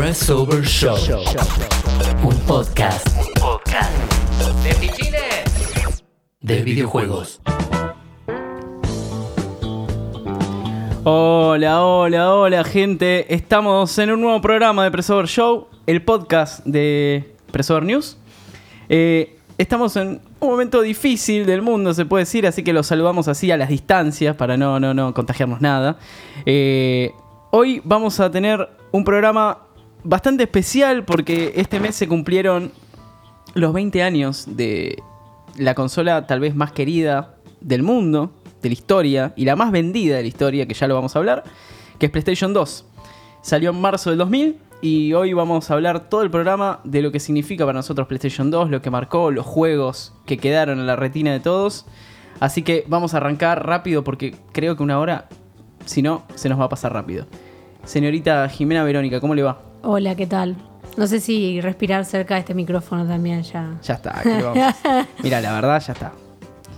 Pressover Show. Un podcast. Podcast. De fichines. De videojuegos. Hola, hola, hola gente. Estamos en un nuevo programa de Presover Show, el podcast de Presover News. Eh, estamos en un momento difícil del mundo, se puede decir, así que los saludamos así a las distancias para no, no, no contagiarnos nada. Eh, hoy vamos a tener un programa bastante especial porque este mes se cumplieron los 20 años de la consola tal vez más querida del mundo, de la historia, y la más vendida de la historia, que ya lo vamos a hablar, que es PlayStation 2. Salió en marzo del 2000 y hoy vamos a hablar todo el programa de lo que significa para nosotros PlayStation 2, lo que marcó, los juegos que quedaron en la retina de todos. Así que vamos a arrancar rápido porque creo que una hora, si no, se nos va a pasar rápido. Señorita Jimena Verónica, ¿cómo le va? Hola, ¿qué tal? No sé si respirar cerca de este micrófono también ya. Ya está, ¿qué vamos? Mira, la verdad ya está.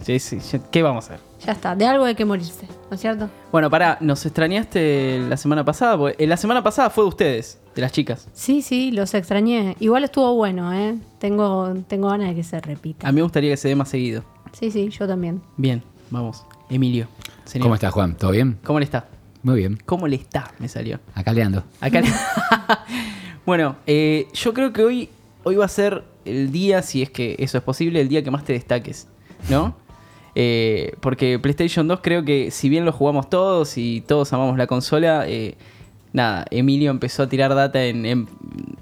Sí, sí, ya- ¿Qué vamos a hacer? Ya está, de algo hay que morirse, ¿no es cierto? Bueno, pará, nos extrañaste la semana pasada. Porque eh, la semana pasada fue de ustedes, de las chicas. Sí, sí, los extrañé. Igual estuvo bueno, ¿eh? Tengo, tengo ganas de que se repita. A mí me gustaría que se dé más seguido. Sí, sí, yo también. Bien, vamos. Emilio. señor. ¿Cómo estás, Juan? ¿Todo bien? ¿Cómo le está? Muy bien. ¿Cómo le está? Me salió. Acá le ando. Acá le- bueno, eh, yo creo que hoy, hoy va a ser el día, si es que eso es posible, el día que más te destaques, ¿no? Eh, porque PlayStation 2 creo que si bien lo jugamos todos y todos amamos la consola, eh, nada, Emilio empezó a tirar data en, en-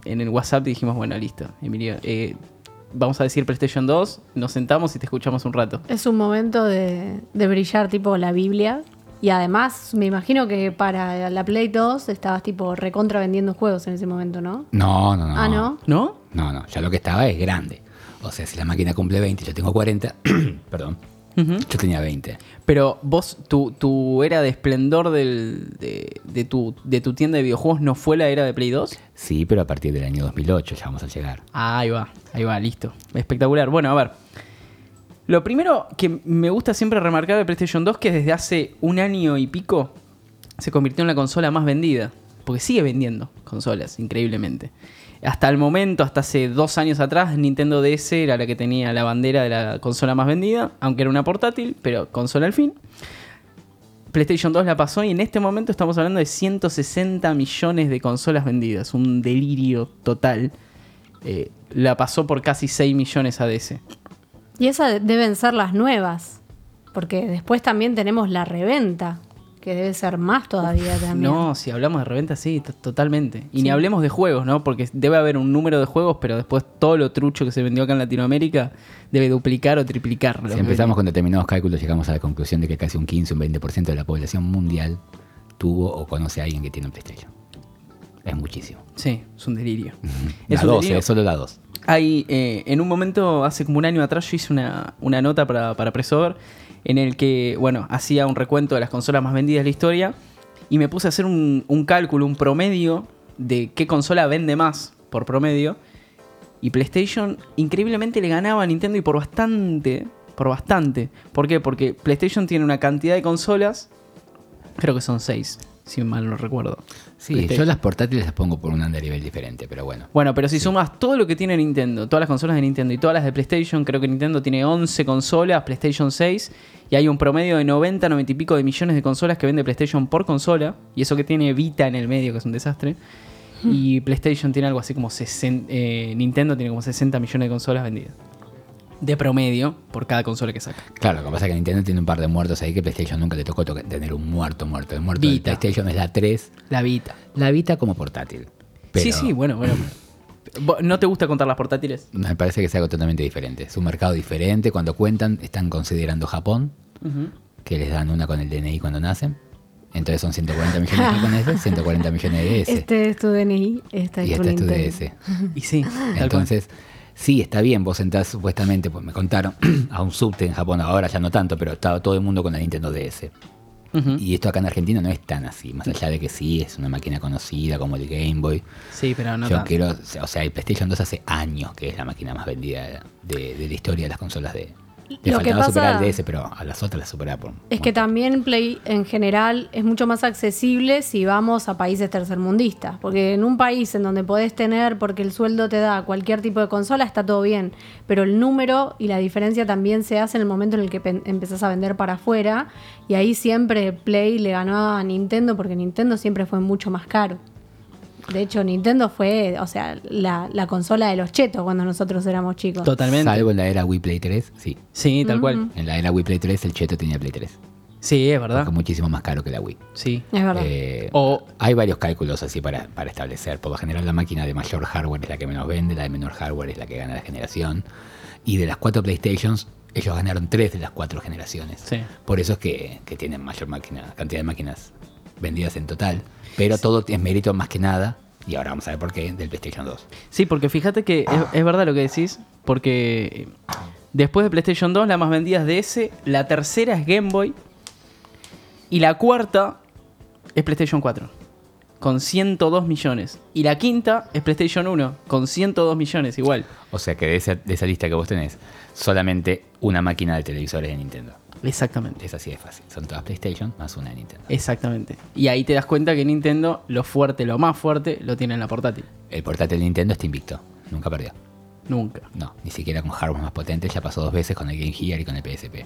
en el WhatsApp y dijimos, bueno, listo, Emilio, eh, vamos a decir PlayStation 2, nos sentamos y te escuchamos un rato. Es un momento de, de brillar tipo la Biblia. Y además, me imagino que para la Play 2 estabas tipo recontra vendiendo juegos en ese momento, ¿no? No, no, no. Ah, ¿no? ¿No? No, no. Ya lo que estaba es grande. O sea, si la máquina cumple 20 y yo tengo 40, perdón, yo tenía 20. Pero vos, tu, tu era de esplendor del, de, de tu, de tu tienda de videojuegos no fue la era de Play 2? Sí, pero a partir del año 2008 ya vamos a llegar. Ah, ahí va, ahí va, listo. Espectacular. Bueno, a ver. Lo primero que me gusta siempre remarcar de PlayStation 2 que desde hace un año y pico se convirtió en la consola más vendida. Porque sigue vendiendo consolas, increíblemente. Hasta el momento, hasta hace dos años atrás, Nintendo DS era la que tenía la bandera de la consola más vendida, aunque era una portátil, pero consola al fin. PlayStation 2 la pasó y en este momento estamos hablando de 160 millones de consolas vendidas. Un delirio total. Eh, la pasó por casi 6 millones a DS. Y esas deben ser las nuevas. Porque después también tenemos la reventa, que debe ser más todavía también. No, si hablamos de reventa, sí, to- totalmente. Y Sí. ni hablemos de juegos, ¿no? Porque debe haber un número de juegos, pero después todo lo trucho que se vendió acá en Latinoamérica debe duplicar o triplicar. lo Si empezamos con determinados cálculos, llegamos a la conclusión de que casi un 15, un 20% de la población mundial tuvo o conoce a alguien que tiene un PlayStation. Es muchísimo. Sí, es un delirio. La Es un 2, delirio. eh, solo la 2. Hay, eh, en un momento, hace como un año atrás, yo hice una, una nota para, para Presover en el que, bueno, hacía un recuento de las consolas más vendidas de la historia y me puse a hacer un, un cálculo, un promedio de qué consola vende más por promedio. Y PlayStation increíblemente le ganaba a Nintendo y por bastante, por bastante. ¿Por qué? Porque PlayStation tiene una cantidad de consolas, creo que son seis, si mal no recuerdo. Sí, PlayStation. yo las portátiles las pongo por un nivel diferente, pero bueno. Bueno, pero si sumas todo lo que tiene Nintendo, todas las consolas de Nintendo y todas las de PlayStation, creo que Nintendo tiene 11 consolas, PlayStation 6, y hay un promedio de 90, 90 y pico de millones de consolas que vende PlayStation por consola, y eso que tiene Vita en el medio, que es un desastre. Y PlayStation tiene algo así como 60, eh, Nintendo tiene como 60 millones de consolas vendidas. De promedio por cada consola que saca. Claro, lo que pasa es que Nintendo tiene un par de muertos ahí que PlayStation nunca le tocó tener un muerto muerto. El muerto de Vita. PlayStation es la 3, La Vita. la Vita como portátil. Pero Sí, sí, bueno, bueno. ¿Vos- ¿No te gusta contar las portátiles? Me parece que es algo totalmente diferente. Es un mercado diferente. Cuando cuentan, están considerando Japón, que les dan una con el DNI cuando nacen. Entonces son 140 millones de japoneses, 140 millones de DS. Este es tu DNI, esta es y tu este es tu. DS. Y sí. Entonces, sí, está bien, vos entrás supuestamente, pues me contaron, a un subte en Japón, ahora ya no tanto, pero estaba todo el mundo con la Nintendo DS. Y esto acá en Argentina no es tan así, más allá de que sí, es una máquina conocida como el Game Boy. Sí, pero no Yo tanto. quiero, o sea, el PlayStation 2 hace años que es la máquina más vendida de, de la historia de las consolas de, Le Lo que superar pasa- el DS, pero a las otras las por. Es que también Play en general es mucho más accesible si vamos a países tercermundistas. Porque en un país en donde podés tener, porque el sueldo te da cualquier tipo de consola, está todo bien. Pero el número y la diferencia también se hace en el momento en el que empezás a vender para afuera. Y ahí siempre Play le ganó a Nintendo porque Nintendo siempre fue mucho más caro. De hecho, Nintendo fue, o sea, la, la consola de los chetos cuando nosotros éramos chicos. Totalmente. Salvo en la era Wii Play 3, sí. Sí, tal cual. En la era Wii Play 3 el cheto tenía Play 3. Sí, es verdad. Porque muchísimo más caro que la Wii. Sí. Es verdad. Eh, O- hay varios cálculos así para, para establecer. Por lo general, la máquina de mayor hardware es la que menos vende, la de menor hardware es la que gana la generación. Y de las cuatro PlayStations, ellos ganaron tres de las cuatro generaciones. Sí. Por eso es que, que tienen mayor máquina, cantidad de máquinas vendidas en total. Pero todo es mérito más que nada, y ahora vamos a ver por qué, del PlayStation 2. Sí, porque fíjate que es, es verdad lo que decís, porque después de PlayStation 2 la más vendida es DS, la tercera es Game Boy y la cuarta es PlayStation 4 con 102 millones y la quinta es PlayStation 1 con 102 millones igual. O sea que de esa, de esa lista que vos tenés, solamente una máquina de televisores de Nintendo. Exactamente. Es así de fácil. Son todas PlayStation más una de Nintendo. Exactamente. Y ahí te das cuenta que Nintendo lo fuerte, lo más fuerte, lo tiene en la portátil. El portátil de Nintendo está invicto. Nunca perdió. Nunca. No, ni siquiera con hardware más potente. Ya pasó dos veces con el Game Gear y con el PSP.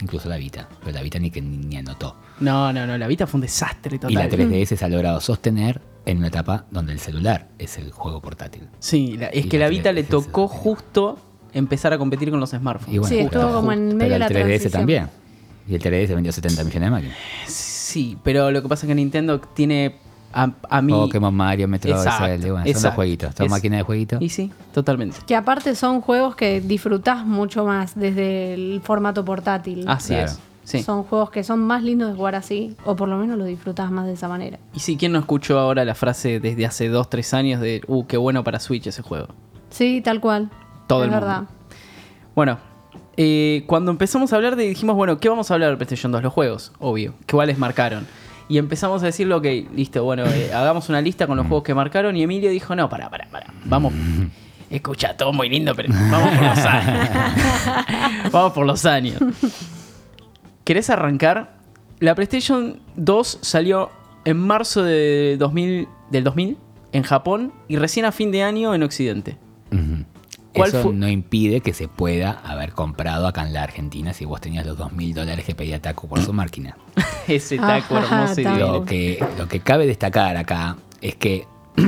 Incluso la Vita. Pero la Vita ni que ni, ni anotó. No, no, no, la Vita fue un desastre total. Y la 3DS se ha logrado sostener en una etapa donde el celular es el juego portátil. Sí, la- es Y que la la Vita le 3DS tocó justo empezar a competir con los smartphones. Y bueno, Sí, estuvo como en medio pero de la el 3DS transición. también. Y el 3DS vendió 70 millones de máquinas. Sí, pero lo que pasa es que Nintendo tiene a, a mí... Pokémon, Mario, Metroid, Exacto, Zelda, bueno, son los jueguitos. Son Es- máquinas de jueguitos. Y sí, totalmente. Que aparte son juegos que disfrutás mucho más desde el formato portátil. Así Claro. es. Sí. Son juegos que son más lindos de jugar así, o por lo menos lo disfrutás más de esa manera. Y sí, ¿quién no escuchó ahora la frase desde hace 2, 3 años de, uh, qué bueno para Switch ese juego? Sí, tal cual. Todo es el mundo. verdad. Bueno, eh, cuando empezamos a hablar de, dijimos, bueno, ¿qué vamos a hablar de PlayStation 2? Los juegos, obvio, cuáles marcaron. Y empezamos a decirlo, ok, listo, bueno, eh, hagamos una lista con los juegos que marcaron. Y Emilio dijo, no, pará, pará, pará, vamos. Escucha, todo muy lindo, pero vamos por los años. vamos por los años. ¿Querés arrancar? La PlayStation 2 salió en marzo de 2000, del 2000 en Japón y recién a fin de año en Occidente. Ujú. ¿Cuál Eso no impide que se pueda haber comprado acá en la Argentina si vos tenías los dos mil dólares que pedía Taco por su máquina. Ese taco Ajá, hermoso. Lo que, lo que cabe destacar acá es que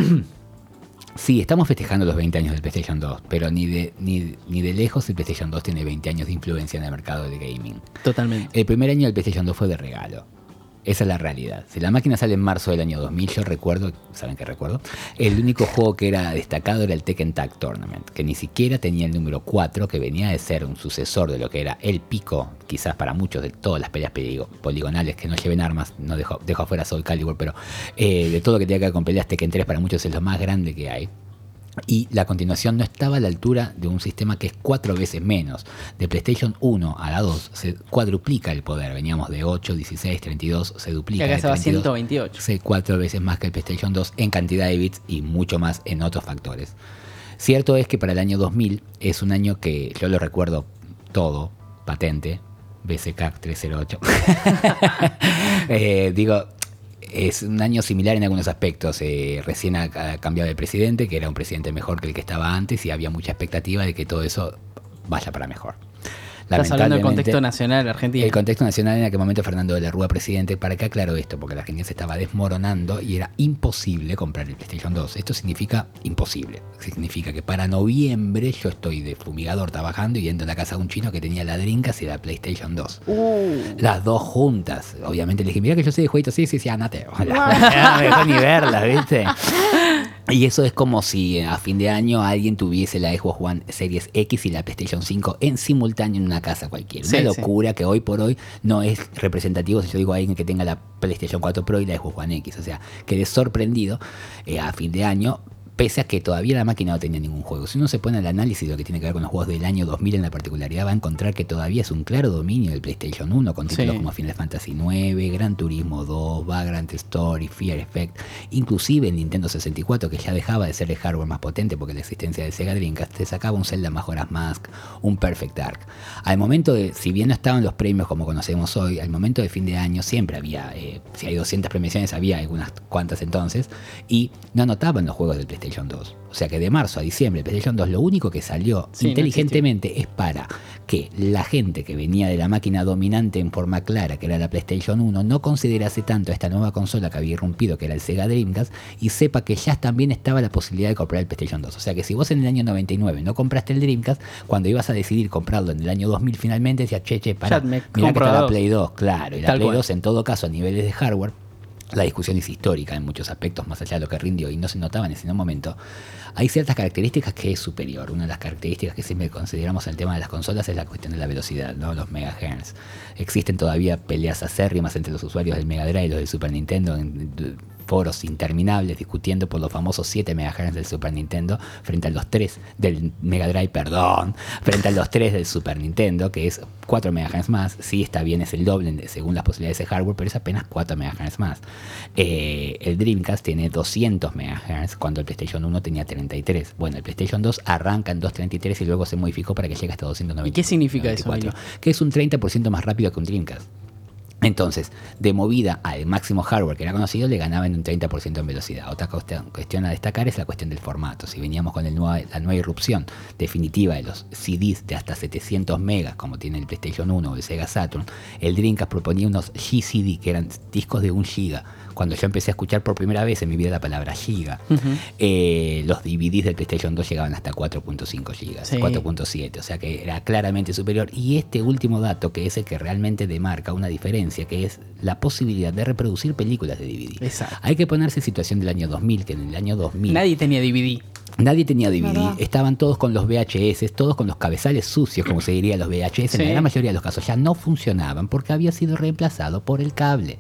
sí, estamos festejando los 20 años del PlayStation 2, pero ni de, ni, ni de lejos el PlayStation 2 tiene 20 años de influencia en el mercado de gaming. Totalmente. El primer año del PlayStation 2 fue de regalo. Esa es la realidad. Si la máquina sale en marzo del año 2000, yo recuerdo, ¿saben qué recuerdo? El único juego que era destacado era el Tekken Tag Tournament, que ni siquiera tenía el número 4, que venía de ser un sucesor de lo que era el pico, quizás para muchos de todas las peleas poligonales que no lleven armas, no dejo, dejo afuera Soul Calibur, pero eh, de todo lo que tiene que ver con peleas Tekken 3 para muchos es lo más grande que hay. Y la continuación no estaba a la altura de un sistema que es cuatro veces menos. De PlayStation 1 a la 2 se cuadruplica el poder. Veníamos de 8, 16, 32, se duplica. Acá se va a 32, 128. se cuatro veces más que el PlayStation 2 en cantidad de bits y mucho más en otros factores. Cierto es que para el año 2000 es un año que yo lo recuerdo todo, patente, BCCAC 308. Eh, digo, es un año similar en algunos aspectos. Eh, recién ha, ha cambiado de presidente, que era un presidente mejor que el que estaba antes, y había mucha expectativa de que todo eso vaya para mejor. Estás hablando del contexto nacional argentino. el contexto nacional en aquel momento Fernando de la Rúa presidente, ¿para qué aclaro esto? Porque la Argentina se estaba desmoronando y era imposible comprar el PlayStation 2. Esto significa imposible. Significa que para noviembre yo estoy de fumigador trabajando y entro a la casa de un chino que tenía la Dreamcast y la PlayStation 2. Uh, Las dos juntas. Obviamente le dije, mira que yo soy de jueguitos. Sí, sí, sí, andate. Ojalá. No me dejó ni verlas, ¿viste? Y eso es como si a fin de año alguien tuviese la Xbox One Series X y la PlayStation 5 en simultáneo en una casa cualquiera. Una Sí, locura que hoy por hoy no es representativo si yo digo a alguien que tenga la PlayStation 4 Pro y la Xbox One X. O sea, quedé sorprendido eh, a fin de año Pese a que todavía la máquina no tenía ningún juego. Si uno se pone al análisis de lo que tiene que ver con los juegos del año 2000 en la particularidad, va a encontrar que todavía es un claro dominio del PlayStation 1 con títulos Sí. como Final Fantasy IX, Gran Turismo 2, Vagrant Story, Fear Effect, inclusive el Nintendo 64 que ya dejaba de ser el hardware más potente porque la existencia del Sega Dreamcast te sacaba un Zelda Majora's Mask, un Perfect Dark. Al momento de, si bien no estaban los premios como conocemos hoy, al momento de fin de año siempre había, eh, si hay 200 premiaciones había algunas cuantas entonces, y no anotaban los juegos del PlayStation 2. O sea que de marzo a diciembre el PlayStation 2 lo único que salió Sí, no inteligentemente es para que la gente que venía de la máquina dominante en forma clara, que era la PlayStation 1, no considerase tanto esta nueva consola que había irrumpido, que era el Sega Dreamcast, y sepa que ya también estaba la posibilidad de comprar el PlayStation 2. O sea que si vos en el año 99 no compraste el Dreamcast, cuando ibas a decidir comprarlo en el año 2000 finalmente, decías, che, che, para, mirá que está la. Play 2, claro, y la Tal Play cual. 2 en todo caso a niveles de hardware la discusión es histórica en muchos aspectos, más allá de lo que rindió y no se notaba en ese momento. Hay ciertas características que es superior. Una de las características que siempre consideramos en el tema de las consolas es la cuestión de la velocidad, ¿no? los megahertz. Existen todavía peleas acérrimas entre los usuarios del Mega Drive y los del Super Nintendo foros interminables discutiendo por los famosos 7 MHz del Super Nintendo frente a los 3 del Mega Drive, perdón, frente a los 3 del Super Nintendo, que es 4 MHz más. Sí, está bien, es el doble según las posibilidades de hardware, pero es apenas 4 MHz más. Eh, el Dreamcast tiene 200 MHz cuando el PlayStation 1 tenía 33. Bueno, el PlayStation 2 arranca en 233 y luego se modificó para que llegue hasta 290. ¿Y qué significa eso, 94, Que es un 30% más rápido que un Dreamcast. Entonces, de movida al máximo hardware que era conocido, le ganaban un 30% en velocidad. Otra cuestión, a destacar es la cuestión del formato. Si veníamos con el la nueva irrupción definitiva de los CDs de hasta 700 megas, como tiene el PlayStation 1 o el Sega Saturn, el Dreamcast proponía unos GCD, que eran discos de un giga. Cuando yo empecé a escuchar por primera vez en mi vida la palabra giga, eh, los DVDs del PlayStation 2 llegaban hasta 4.5 gigas, Sí. 4.7, o sea que era claramente superior. Y este último dato, que es el que realmente demarca una diferencia, que es la posibilidad de reproducir películas de DVD. Exacto. Hay que ponerse en situación del año 2000, que en el año 2000 Nadie tenía DVD. Nadie tenía DVD, ¿Verdad? estaban todos con los VHS, todos con los cabezales sucios, como se diría los VHS. En la gran mayoría de los casos ya no funcionaban porque había sido reemplazado por el cable.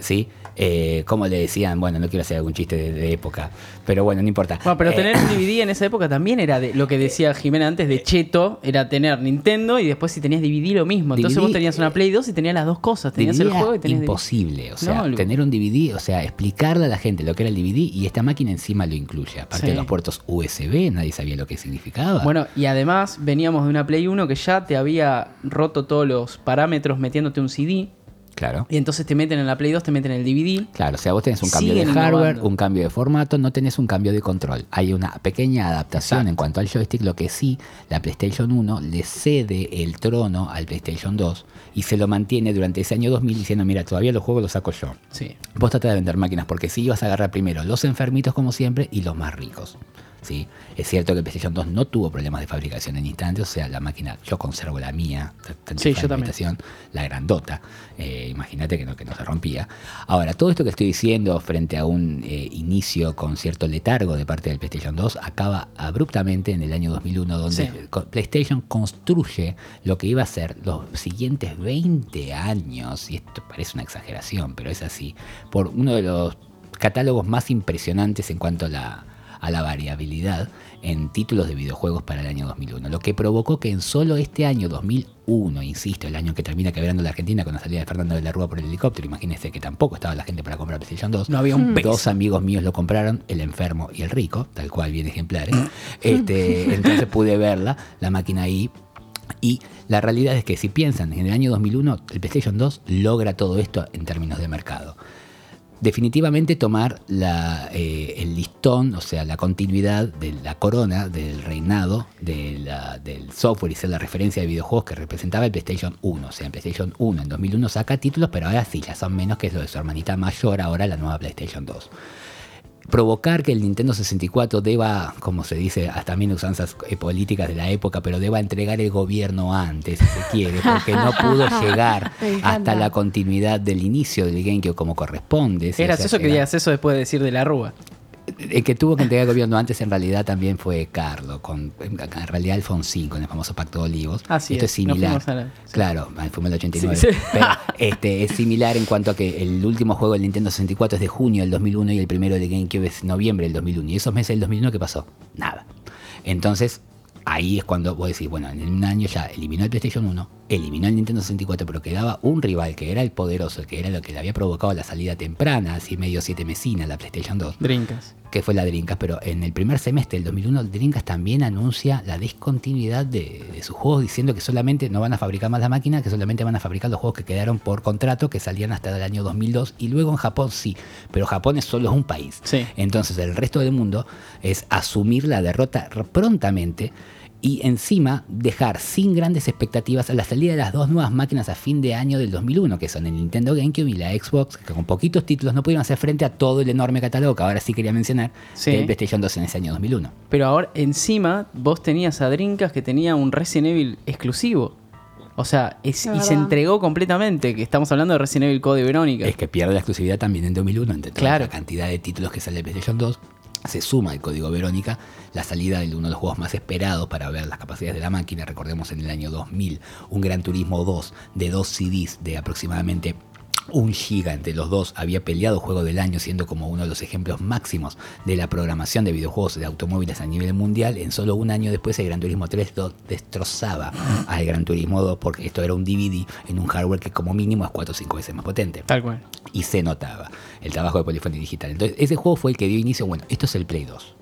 ¿Sí? Eh, como le decían, bueno, no quiero hacer algún chiste de, de época, pero bueno, no importa. Bueno, pero Eh, tener un DVD en esa época también era de, lo que decía Jimena antes de Cheto, era tener Nintendo y después si tenías DVD lo mismo. Entonces DVD, vos tenías una Play 2 y tenías las dos cosas. Tenías DVD el juego y tenías DVD. imposible, o sea, No, tener un DVD, o sea, explicarle a la gente lo que era el DVD y esta máquina encima lo incluye. Aparte Sí. de los puertos USB, nadie sabía lo que significaba. Bueno, y además veníamos de una Play 1 que ya te había roto todos los parámetros metiéndote un CD. Claro. Y entonces te meten en la Play 2, te meten en el DVD. Claro, o sea, vos tenés un cambio de hardware, innovando. un cambio de formato, no tenés un cambio de control. Hay una pequeña adaptación Exacto. en cuanto al joystick, lo que sí, la PlayStation 1 le cede el trono al PlayStation 2 y se lo mantiene durante ese año 2000 diciendo, mira, todavía los juegos los saco yo. Sí. Vos tratás de vender máquinas porque sí ibas a agarrar primero los enfermitos como siempre y los más ricos. ¿Sí? Es cierto que el PlayStation 2 no tuvo problemas de fabricación en instantes, o sea, la máquina, yo conservo la mía, Sí, yo también. la grandota, eh, imagínate que no, que no se rompía. Ahora, todo esto que estoy diciendo frente a un eh, inicio con cierto letargo de parte del PlayStation 2 acaba abruptamente en el año 2001, donde Sí. PlayStation construye lo que iba a ser los siguientes 20 años, y esto parece una exageración, pero es así, por uno de los catálogos más impresionantes en cuanto a la, a la variabilidad en títulos de videojuegos para el año 2001, lo que provocó que en solo este año 2001, insisto, el año que termina quebrando la Argentina con la salida de Fernando de la Rúa por el helicóptero, imagínense que tampoco estaba la gente para comprar PlayStation 2, No había un peso. dos amigos míos lo compraron, el enfermo y el rico, tal cual bien ejemplares. Este, entonces pude verla, la máquina ahí. Y la realidad es que si piensan en el año 2001, el PlayStation 2 logra todo esto en términos de mercado. Definitivamente tomar eh, el listón, o sea, la continuidad de la corona del reinado del software y ser la referencia de videojuegos que representaba el PlayStation 1. O sea, en PlayStation 1 en 2001 saca títulos, pero ahora sí, ya son menos que lo de su hermanita mayor, ahora la nueva PlayStation 2 provocar que el Nintendo 64 deba, como se dice, hasta también usanzas eh, políticas de la época, pero deba entregar el gobierno antes, si se quiere, porque no pudo llegar hasta la continuidad del inicio del GameCube como corresponde. Era o sea, gracioso que digas eso después de decir de la Rúa. El que tuvo que entregar el gobierno antes en realidad también fue Carlos, con, en realidad Alfonsín, con el famoso Pacto de Olivos. Así Esto es, similar. a la- sí. Claro, fuimos el 89. Sí, sí. Pero este, es similar en cuanto a que el último juego del Nintendo 64 es de junio del 2001 y el primero de GameCube es noviembre del 2001. Y esos meses del 2001, ¿qué pasó? Nada. Entonces, ahí es cuando vos decís, bueno, en un año ya eliminó el PlayStation 1, eliminó el Nintendo 64, pero quedaba un rival que era el poderoso, que era lo que le había provocado la salida temprana, así medio siete mesina, la PlayStation 2 Drinkas. que fue la Dreamcast, pero en el primer semestre del 2001 Dreamcast también anuncia la discontinuidad de, de sus juegos diciendo que solamente no van a fabricar más la máquina, que solamente van a fabricar los juegos que quedaron por contrato, que salían hasta el año 2002 y luego en Japón sí, pero Japón es solo un país. Sí. Entonces el resto del mundo es asumir la derrota prontamente y encima dejar sin grandes expectativas a la salida de las dos nuevas máquinas a fin de año del 2001, que son el Nintendo GameCube y la Xbox, que con poquitos títulos no pudieron hacer frente a todo el enorme catálogo que ahora sí quería mencionar Sí. del PlayStation 2 en ese año 2001. Pero ahora encima vos tenías a Drinkas que tenía un Resident Evil exclusivo. O sea, es- y se entregó completamente, que estamos hablando de Resident Evil Code Verónica. Es que pierde la exclusividad también en 2001, entre toda Claro. la cantidad de títulos que sale de PlayStation 2. Se suma el código Verónica, la salida de uno de los juegos más esperados para ver las capacidades de la máquina. Recordemos en el año 2000, un Gran Turismo 2 de dos CDs de aproximadamente un giga entre los dos había peleado juego del año siendo como uno de los ejemplos máximos de la programación de videojuegos de automóviles a nivel mundial en solo un año después el Gran Turismo 3 lo destrozaba al Gran Turismo 2 porque esto era un DVD en un hardware que como mínimo es 4 o 5 veces más potente Tal cual. y se notaba el trabajo de Polyphony Digital. Entonces, ese juego fue el que dio inicio, bueno, esto es el Play 2.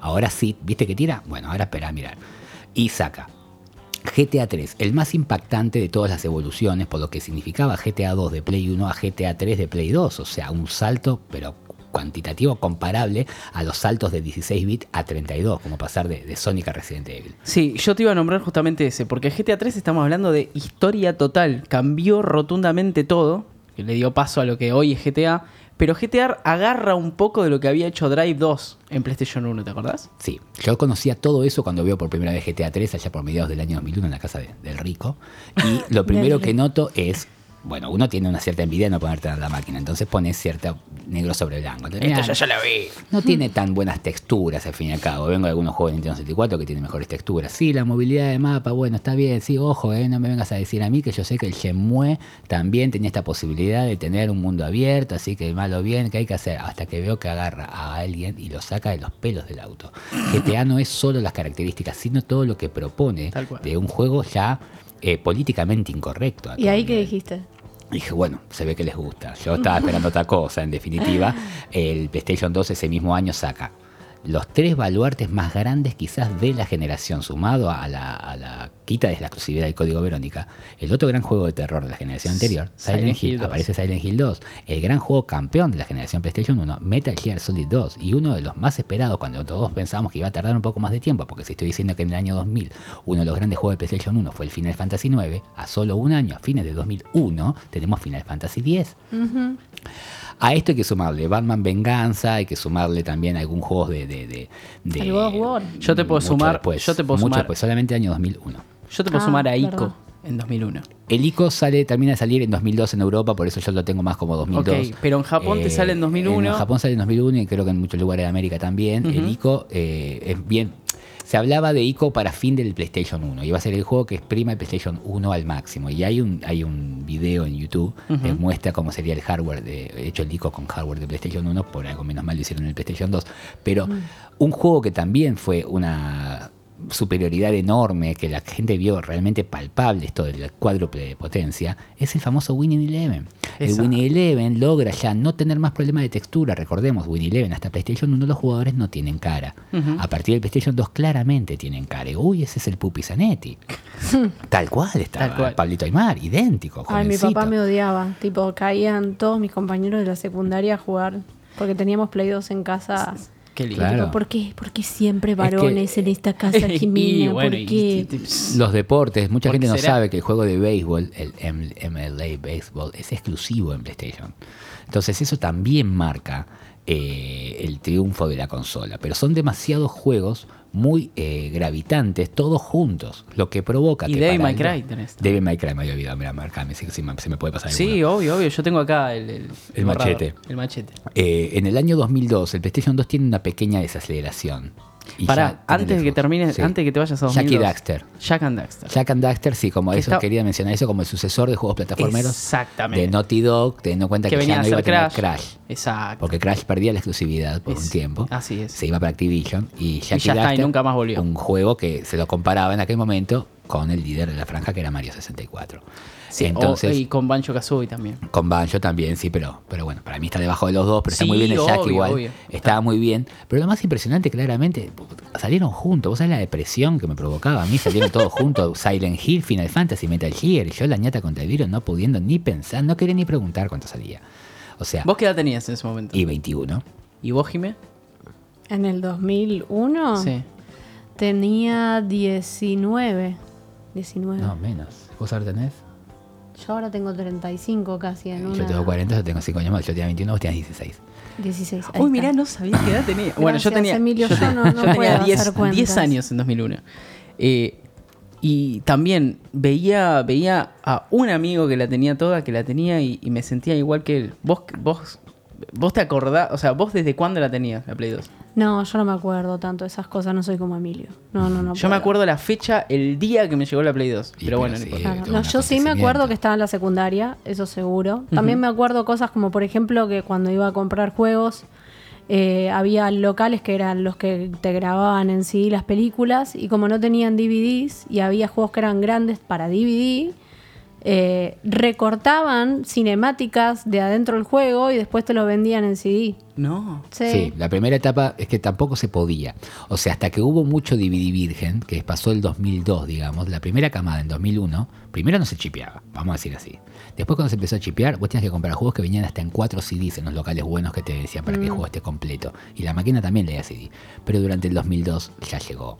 Ahora sí, ¿viste que tira? Bueno, ahora espera a mirar. Y saca GTA 3, el más impactante de todas las evoluciones, por lo que significaba GTA 2 de Play 1 a GTA 3 de Play 2, o sea, un salto, pero cuantitativo comparable a los saltos de 16 bits a 32, como pasar de, Sonic a Resident Evil. Sí, yo te iba a nombrar justamente ese, porque GTA 3 estamos hablando de historia total, cambió rotundamente todo, que le dio paso a lo que hoy es GTA, pero GTA agarra un poco de lo que había hecho Drive 2 en PlayStation 1, ¿te acordás? Sí, yo conocía todo eso cuando veo por primera vez GTA 3 allá por mediados del año 2001 en la casa de- del rico. Y lo primero que noto es, bueno, uno tiene una cierta envidia de no ponerte la máquina, entonces pones cierta negro sobre blanco. Entonces, Esto ya, ya la vi. no tiene tan buenas texturas al fin y al cabo. Vengo de algunos juegos de Nintendo 64 que tienen mejores texturas. Sí, la movilidad de mapa, bueno, está bien. Sí, ojo, eh, no me vengas a decir a mí que yo sé que el Shenmue también tenía esta posibilidad de tener un mundo abierto, así que malo bien, ¿qué hay que hacer? Hasta que veo que agarra a alguien y lo saca de los pelos del auto. GTA no es solo las características, sino todo lo que propone de un juego ya eh, políticamente incorrecto. ¿Y ahí qué dijiste? Dije, bueno, se ve que les gusta. Yo estaba esperando otra cosa, en definitiva. El PlayStation 2 ese mismo año saca los tres baluartes más grandes quizás de la generación, sumado a la, a la quita de la exclusividad del código Verónica. El otro gran juego de terror de la generación anterior, Silent, Silent Hill, Hill 2. aparece Silent Hill 2. El gran juego campeón de la generación PlayStation 1, Metal Gear Solid 2. Y uno de los más esperados cuando todos pensábamos que iba a tardar un poco más de tiempo, porque si estoy diciendo que en el año 2000 uno de los grandes juegos de PlayStation 1 fue el Final Fantasy 9, a solo un año, a fines de 2001, tenemos Final Fantasy 10. Ujú. A esto hay que sumarle Batman Venganza, hay que sumarle también algún juego de... de, de, de- El God of War. Yo te puedo sumar- después, yo te puedo mucho sumar- después, solamente año 2001. Yo te puedo Ah, sumar a Ico verdad. en 2001. El ICO sale, termina de salir en 2002 en Europa, por eso yo lo tengo más como 2002. Ok, pero en Japón te sale en 2001. En Japón sale en 2001 y creo que en muchos lugares de América también. El. ICO eh, es bien... Se hablaba de ICO para fin del PlayStation 1. Y va a ser el juego que exprima el PlayStation 1 al máximo. Y hay un, hay un video en YouTube que muestra cómo sería el hardware, de, hecho el ICO con hardware de PlayStation 1. Por algo menos mal lo hicieron en el PlayStation 2. Pero un juego que también fue una superioridad enorme, que la gente vio realmente palpable esto del cuádruple de potencia, es el famoso Winning Eleven. El. Winning Eleven logra ya no tener más problemas de textura. Recordemos, Winning Eleven hasta PlayStation 1 los jugadores no tienen cara. A partir del PlayStation 2 claramente tienen cara. Y, Uy, ese es el Pupi Zanetti. Tal cual estaba Tal cual. Pablito Aymar, idéntico. Ay, mi papá me odiaba. Tipo, caían todos mis compañeros de la secundaria a jugar. Porque teníamos Play 2 en casa. Qué lindo. Claro. Tipo, ¿por qué? ¿Por qué siempre varones en esta casa, Y Jimena? bueno, ¿Por y- qué? y- y- Los deportes, mucha ¿Por gente no será? sabe que el juego de béisbol, el MLA Baseball, es exclusivo en PlayStation. Entonces eso también marca eh, el triunfo de la consola. Pero son demasiados juegos muy eh, gravitantes, todos juntos, lo que provoca Y que Devil May Cry tenés. Devil May Cry me había olvidado, mira, marcame, si, se me puede pasar Sí, obvio, obvio. Yo tengo acá el, el, machete. El machete. Eh, en el año 2002, el PlayStation 2 tiene una pequeña desaceleración. Ya tiene antes de que termine, Sí. antes de que te vayas a 2002. Jack y Daxter. Jack and Daxter. Jack and Daxter, sí, como eso, está- quería mencionar eso como el sucesor de juegos plataformeros Exactamente. de Naughty Dog, teniendo en cuenta que que, ya no iba a tener Crash. Crash. Exacto. Porque Crash perdía la exclusividad por Es- un tiempo. así es. Se iba para Activision. Y Jack ya está, y Daxter, nunca más volvió. Un juego que se lo comparaba en aquel momento con el líder de la franja, que era Mario 64. Sí, Entonces, o- y con Banjo Kazooie también. con Banjo también, sí, pero, pero bueno, para mí está debajo de los dos, pero está muy bien el Jack obvio, igual. obvio. Estaba muy bien. Pero lo más impresionante, claramente, salieron juntos. Vos sabés la depresión que me provocaba a mí, salieron todos juntos. Silent Hill, Final Fantasy, Metal Gear, y yo la ñata contra el virus, no pudiendo ni pensar, no quería ni preguntar cuánto salía. O sea, ¿Vos qué edad tenías en ese momento? y 21. ¿Y vos, Jimé? En el 2001 Sí. tenía 19. 19. No, menos. ¿Vos ahora tenés? Yo ahora tengo 35 casi en una. Yo tengo 40, yo tengo 5 años más. Yo tenía 21, vos tenías 16. 16. ahí Uy, está. mirá, no sabía qué edad tenía. Bueno, yo tenía, Emilio, yo yo no- no yo tenía puedo 10, hacer cuentas. 10 años en 2001. Eh, y también veía, veía a un amigo que la tenía toda, que la tenía y, y me sentía igual que él. Vos, vos, vos te acordás, o sea, vos desde cuándo la tenías, la Play 2. No, yo no me acuerdo tanto de esas cosas, no soy como Emilio. No, no, no. yo me acuerdo la fecha, el día que me llegó la Play 2. Y pero bueno, no. Claro. tuvo No, un yo sí me acuerdo que estaba en la secundaria, eso seguro. También me acuerdo cosas como, por ejemplo, que cuando iba a comprar juegos, eh, había locales que eran los que te grababan en sí las películas, y como no tenían DVDs y había juegos que eran grandes para DVD, eh, recortaban cinemáticas de adentro del juego y después te lo vendían en CD. No. Sí. Sí, la primera etapa es que tampoco se podía. O sea, hasta que hubo mucho DVD virgen, que pasó el 2002, digamos, la primera camada en 2001, primero no se chipeaba, vamos a decir así. Después cuando se empezó a chipear, vos tenías que comprar juegos que venían hasta en 4 CDs en los locales buenos que te decían para que el juego esté completo. Y la máquina también leía CD. Pero durante el 2002 ya llegó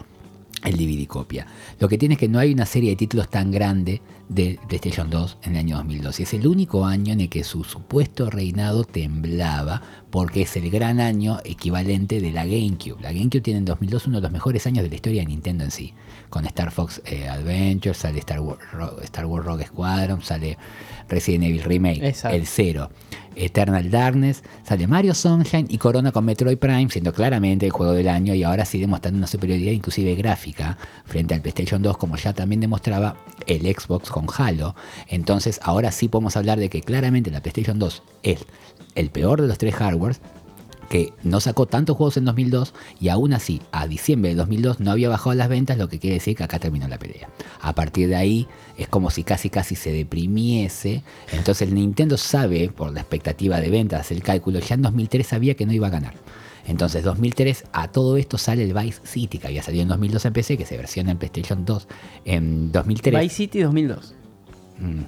el DVD copia. Lo que tiene es que no hay una serie de títulos tan grande de PlayStation 2 en el año 2002. Y es el único año en el que su supuesto reinado temblaba porque es el gran año equivalente de la GameCube. La GameCube tiene en 2002 uno de los mejores años de la historia de Nintendo en sí. Con Star Fox eh, Adventure, sale Star Wars, Ro- Star Wars Rogue Squadron, sale Resident Evil Remake, Exacto. el cero. Eternal Darkness, sale Mario Sunshine y Corona con Metroid Prime, siendo claramente el juego del año y ahora sí demostrando una superioridad inclusive gráfica frente al PlayStation 2, como ya también demostraba el Xbox con Halo. Entonces ahora sí podemos hablar de que claramente la PlayStation 2 es el peor de los tres hardwares, que no sacó tantos juegos en 2002 y aún así a diciembre de 2002 no había bajado las ventas, lo que quiere decir que acá terminó la pelea. A partir de ahí es como si casi casi se deprimiese. Entonces el Nintendo sabe, por la expectativa de ventas, el cálculo, ya en 2003 sabía que no iba a ganar. Entonces 2003 a todo esto sale el Vice City, que había salido en 2002 en PC, que se versiona en PlayStation 2 en 2003. Vice City 2002. Mm,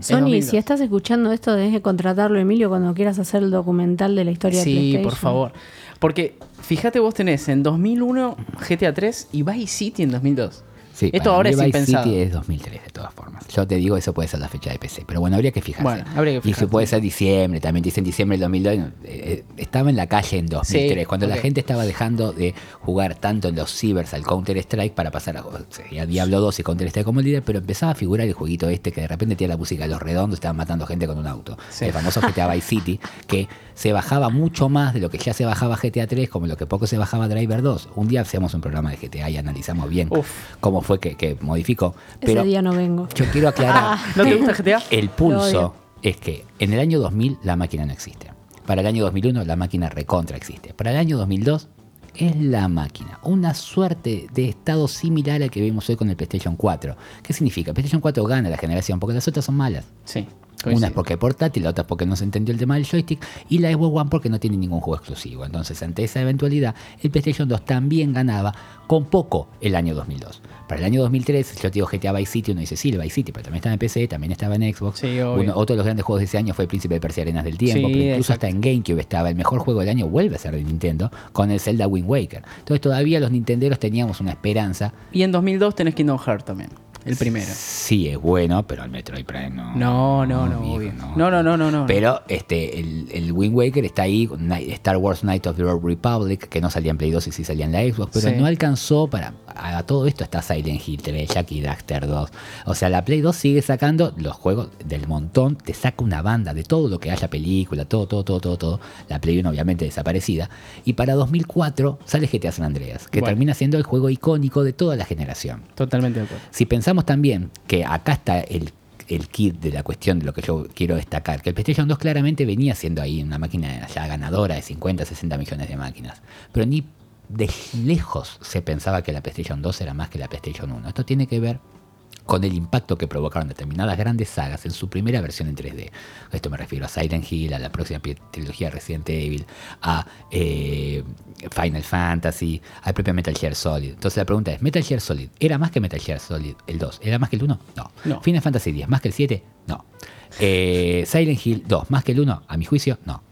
Sony, 2002. si estás escuchando esto, debes de contratarlo, Emilio, cuando quieras hacer el documental de la historia de Sí, PlayStation. por favor. Porque fíjate, vos tenés en 2001 GTA 3 y Vice City en 2002. Sí, Esto ahora es Vice impensado. City es 2003 de todas formas. Yo te digo, eso puede ser la fecha de PC. Pero bueno, habría que fijarse. Bueno, habría que Y si fijarse. puede ser diciembre, también dicen diciembre del 2002. no, eh, eh, estaba en la calle en 2003, Sí, cuando la gente estaba dejando de jugar tanto en los cibers al Counter-Strike para pasar a, a Diablo 2 y Counter-Strike como líder, pero empezaba a figurar el jueguito este que de repente tenía la música de los redondos, estaban matando gente con un auto. Sí. El famoso GTA Vice City, que se bajaba mucho más de lo que ya se bajaba GTA 3, como lo que poco se bajaba Driver 2. Un día hacemos un programa de GTA y analizamos bien Uf. cómo fue que, que modificó. Ese Pero día no vengo. yo quiero aclarar. ¿No te gusta GTA? El pulso es que en el año 2000 la máquina no existe. Para el año 2001 la máquina recontra existe. Para el año 2002 es la máquina. Una suerte de estado similar al que vemos hoy con el PlayStation 4. ¿Qué significa? PlayStation 4 gana la generación porque las otras son malas. Sí. Una es coincido. porque es portátil, la otra es porque no se entendió el tema del joystick y la Xbox One porque no tiene ningún juego exclusivo. Entonces, ante esa eventualidad, el PlayStation 2 también ganaba con poco el año 2002. Para el año 2003, yo te digo GTA Vice City, uno dice sí, el Vice City, pero también estaba en PC, también estaba en Xbox. Sí. Uno- otro de los grandes juegos de ese año fue el Príncipe de Persia Arenas del Tiempo, Sí, pero incluso exacto. hasta en GameCube estaba el mejor juego del año, vuelve a ser de Nintendo, con el Zelda Wind Waker. Entonces todavía los nintenderos teníamos una esperanza Y en 2002 tenés Kingdom Hearts también. El primero. Sí, es bueno, pero el Metroid Prime no. No, no, no, obvio. No, no, no, no, no. Pero este, el, el Wind Waker está ahí, Night- Star Wars Knight of the Old Republic, que no salía en Play 2 y sí salía en la Xbox, pero Sí. no alcanzó para. A, todo esto está Silent Hill 3, Jackie Daxter 2. O sea, la Play 2 sigue sacando los juegos del montón, te saca una banda de todo lo que haya película, todo, todo, todo, todo, todo. La Play 1 obviamente desaparecida. Y para 2004 sale GTA San Andreas, que Bueno. termina siendo el juego icónico de toda la generación. Totalmente de acuerdo. Si pensamos también que acá está el, el kit de la cuestión de lo que yo quiero destacar, que el PlayStation 2 claramente venía siendo ahí una máquina ya ganadora de 50, 60 millones de máquinas, pero ni de lejos se pensaba que la PlayStation 2 era más que la PlayStation 1. Esto tiene que ver con el impacto que provocaron determinadas grandes sagas en su primera versión en 3D. A esto me refiero a Silent Hill, a la próxima trilogía Resident Evil, a eh, Final Fantasy, al propio Metal Gear Solid. Entonces la pregunta es, ¿Metal Gear Solid era más que Metal Gear Solid el 2? ¿Era más que el 1? No. No. ¿Final Fantasy 10 más que el 7? No. Eh, Silent Hill 2 más que el 1? A mi juicio, no.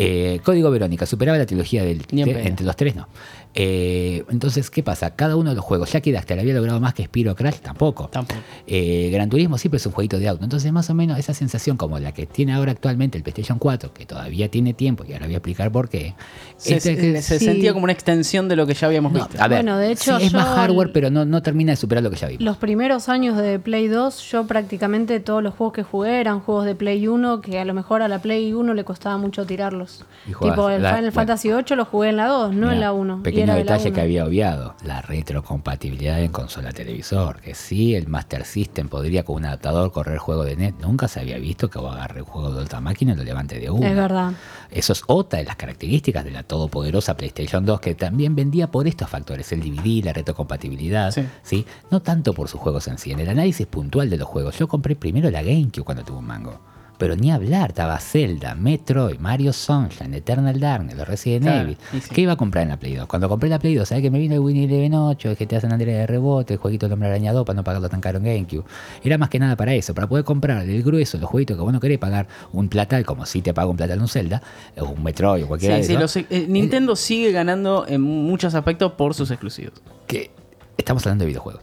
Eh, Código Verónica, ¿superaba la trilogía del entre los tres? No. Eh, entonces, ¿qué pasa? Cada uno de los juegos, Jackie Daxter había logrado más que Spiro Crash, tampoco. Tampoco. Eh, Gran Turismo siempre es un jueguito de auto. Entonces, más o menos esa sensación como la que tiene ahora actualmente el PlayStation 4, que todavía tiene tiempo, y ahora voy a explicar por qué. Se, Este se- que- se sí. sentía como una extensión de lo que ya habíamos No, visto. a ver, Bueno, de hecho, sí, es más hardware, pero no, no termina de superar lo que ya vimos. Los primeros años de Play 2, yo prácticamente todos los juegos que jugué eran juegos de Play 1, que a lo mejor a la Play 1 le costaba mucho tirarlos. Tipo, el la- Final bueno. Fantasy 8 lo jugué en la 2, no en la 1. Pequeño de detalle que 1. había obviado, la retrocompatibilidad en consola televisor, que sí, el Master System podría con un adaptador correr juego de net, nunca se había visto que vos agarre un juego de otra máquina y lo levante de uno. Es verdad. Eso es otra de las características de la todopoderosa PlayStation 2 que también vendía por estos factores, el DVD, la retrocompatibilidad, Sí. ¿sí? No tanto por sus juegos en sí, en el análisis puntual de los juegos. Yo compré primero la GameCube cuando tuve un mango. Pero ni hablar, estaba Zelda, Metroid, Mario Sunshine, Eternal Darkness, los Resident Claro, Evil. sí. ¿Qué iba a comprar en la Play 2? Cuando compré la Play 2, ¿sabes que me vino el Winnie Eleven 8, el GTA San Andreas de rebote, el jueguito del Hombre Araña 2 para no pagarlo tan caro en GameCube? Era más que nada para eso, para poder comprar el grueso, los jueguitos que vos no querés pagar un platal, como si te paga un platal un Zelda, o un Metroid o cualquiera Sí, de sí, los- eh, Nintendo sigue ganando en muchos aspectos por sus exclusivos. que estamos hablando de videojuegos.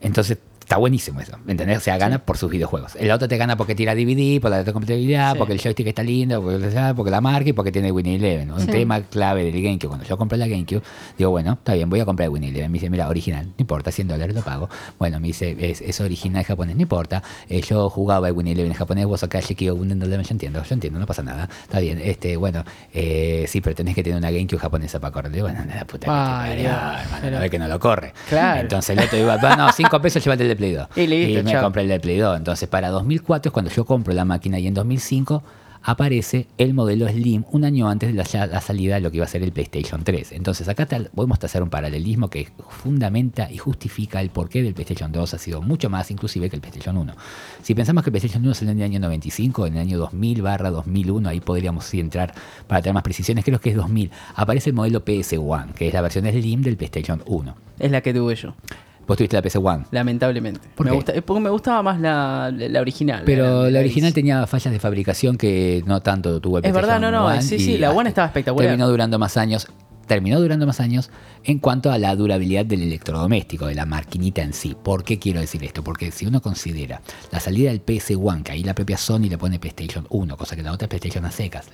Entonces, está buenísimo eso, ¿me entendés? O sea, gana por sus videojuegos. El otro te gana porque tira DVD, por la retrocompatibilidad, Sí. porque el joystick está lindo, porque, la marca y porque tiene Winnie Eleven. Un Sí. tema clave del GameCube. Cuando yo compré la GameCube, digo, bueno, está bien, voy a comprar Winnie Eleven. Me dice, mira, original, no importa, 100 dólares lo pago. Bueno, me dice, es, es original japonés, no importa. Eh, yo jugaba el Winnie Eleven en japonés, vos acá Shikio Wunden Eleven, yo entiendo, yo entiendo, no pasa nada. Está bien, este, bueno, eh, sí, pero tenés que tener una GameCube japonesa para correr. Digo, bueno, la puta que te parió, hermano, pero- no ve que no lo corre. Claro. Entonces el otro iba, "Ah, no, 5 pesos, llévate el de Play 2. Y listo, me chao. compré el de Play 2. Entonces para 2004 es cuando yo compro la máquina y en 2005 aparece el modelo Slim un año antes de la, salida de lo que iba a ser el PlayStation 3. Entonces acá tal- podemos hacer un paralelismo que fundamenta y justifica el porqué del PlayStation 2 ha sido mucho más inclusive que el PlayStation 1. Si pensamos que el PlayStation 1 salió en el año 95, en el año 2000 barra 2001, ahí podríamos sí entrar para tener más precisiones, creo que es 2000, aparece el modelo PS1, que es la versión Slim del PlayStation 1. Es la que tuve yo, Vos tuviste la PS1. lamentablemente. ¿Por me, qué? gusta, es porque me gustaba más la, la original. Pero la original tenía fallas de fabricación que no tanto tuvo el Es verdad, no, no, One sí, sí, la One hasta- estaba espectacular. Terminó durando más años. Terminó durando más años en cuanto a la durabilidad del electrodoméstico, de la maquinita en sí. ¿Por qué quiero decir esto? Porque si uno considera la salida del PS1, que ahí la propia Sony le pone PlayStation 1, cosa que la otra es PlayStation a secas,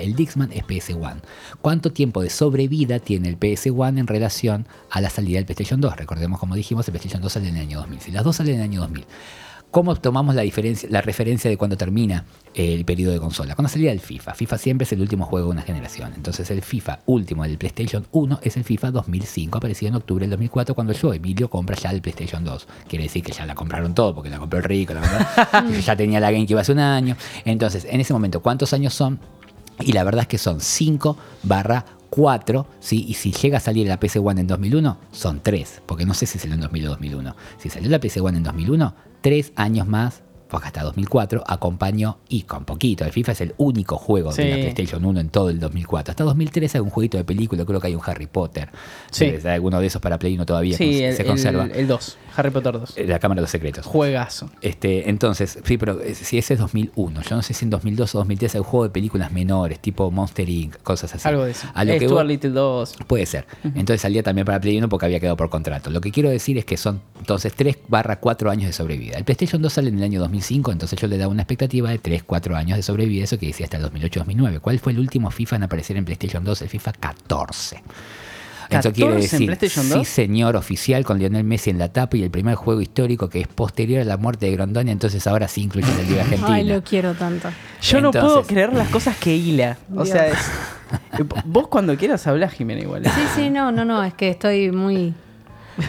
el Dixman es PS1. ¿Cuánto tiempo de sobrevida tiene el PS1 en relación a la salida del PlayStation 2? Recordemos, como dijimos, el PlayStation 2 sale en el año 2000. Si las dos salen en el año 2000, ¿Cómo tomamos la, diferencia, la referencia de cuando termina el periodo de consola? Cuando salía el FIFA. FIFA siempre es el último juego de una generación. Entonces el FIFA último del PlayStation 1 es el FIFA 2005, aparecido en octubre del 2004 cuando yo, Emilio, compra ya el PlayStation 2. Quiere decir que ya la compraron todo, porque la compró el rico, la Yo ya tenía la GameCube hace un año. Entonces, en ese momento, ¿cuántos años son? Y la verdad es que son 5 barra 4, ¿sí? y si llega a salir la PC1 en 2001, son 3, porque no sé si salió en 2000 o 2001. Si salió la PC1 en 2001, 3 años más fue hasta 2004, acompañó, y con poquito, el FIFA es el único juego de la Sí. PlayStation 1 en todo el 2004. Hasta 2003 hay un jueguito de película, creo que hay un Harry Potter. Sí. Eh, Hay alguno de esos para Play 1 todavía Sí, que el, se conserva. el- el 2. Harry Potter 2. Eh, La Cámara de los Secretos. Juegazo. Este, entonces, sí, pero eh, si ese es 2001, yo no sé si en 2002 o 2003 hay un juego de películas menores, tipo Monster Inc., cosas así. Algo de eso. A lo Eh, que voy- Little 2. Puede ser. Entonces salía también para Play 1 porque había quedado por contrato. Lo que quiero decir es que son entonces 3 barra 4 años de sobrevida. El PlayStation 2 sale en el año 2005, entonces yo le daba una expectativa de 3, 4 años de sobrevida, eso que decía hasta el 2008-2009. ¿Cuál fue el último FIFA en aparecer en PlayStation 2? El FIFA 14. Eso 14 quiere en decir, sí 2? señor, oficial con Lionel Messi en la tapa y el primer juego histórico que es posterior a la muerte de Grondona, entonces ahora sí incluye la Liga Argentina. Ay, lo quiero tanto. Yo no puedo creer las cosas que hila. O Dios. sea, es- vos cuando quieras hablar, Jimena, igual. Sí, sí, no, no, no, es que estoy muy...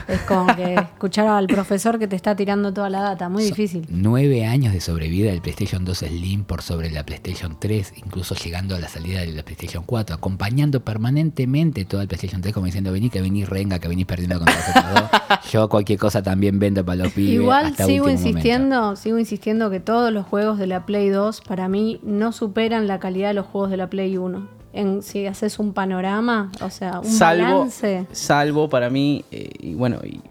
Es como que escuchar al profesor que te está tirando toda la data, muy difícil. Nueve años de sobrevida del PlayStation 2 Slim por sobre la PlayStation 3, incluso llegando a la salida de la PlayStation 4, acompañando permanentemente todo el PlayStation 3 como diciendo, vení que venís renga, que venís perdiendo contra nosotros dos. Yo cualquier cosa también vendo para los pibes. Igual hasta sigo insistiendo, sigo insistiendo que todos los juegos de la Play 2 para mí no superan la calidad de los juegos de la Play 1. En, si haces un panorama, o sea, un salvo, balance. salvo para mí, eh, y bueno, y,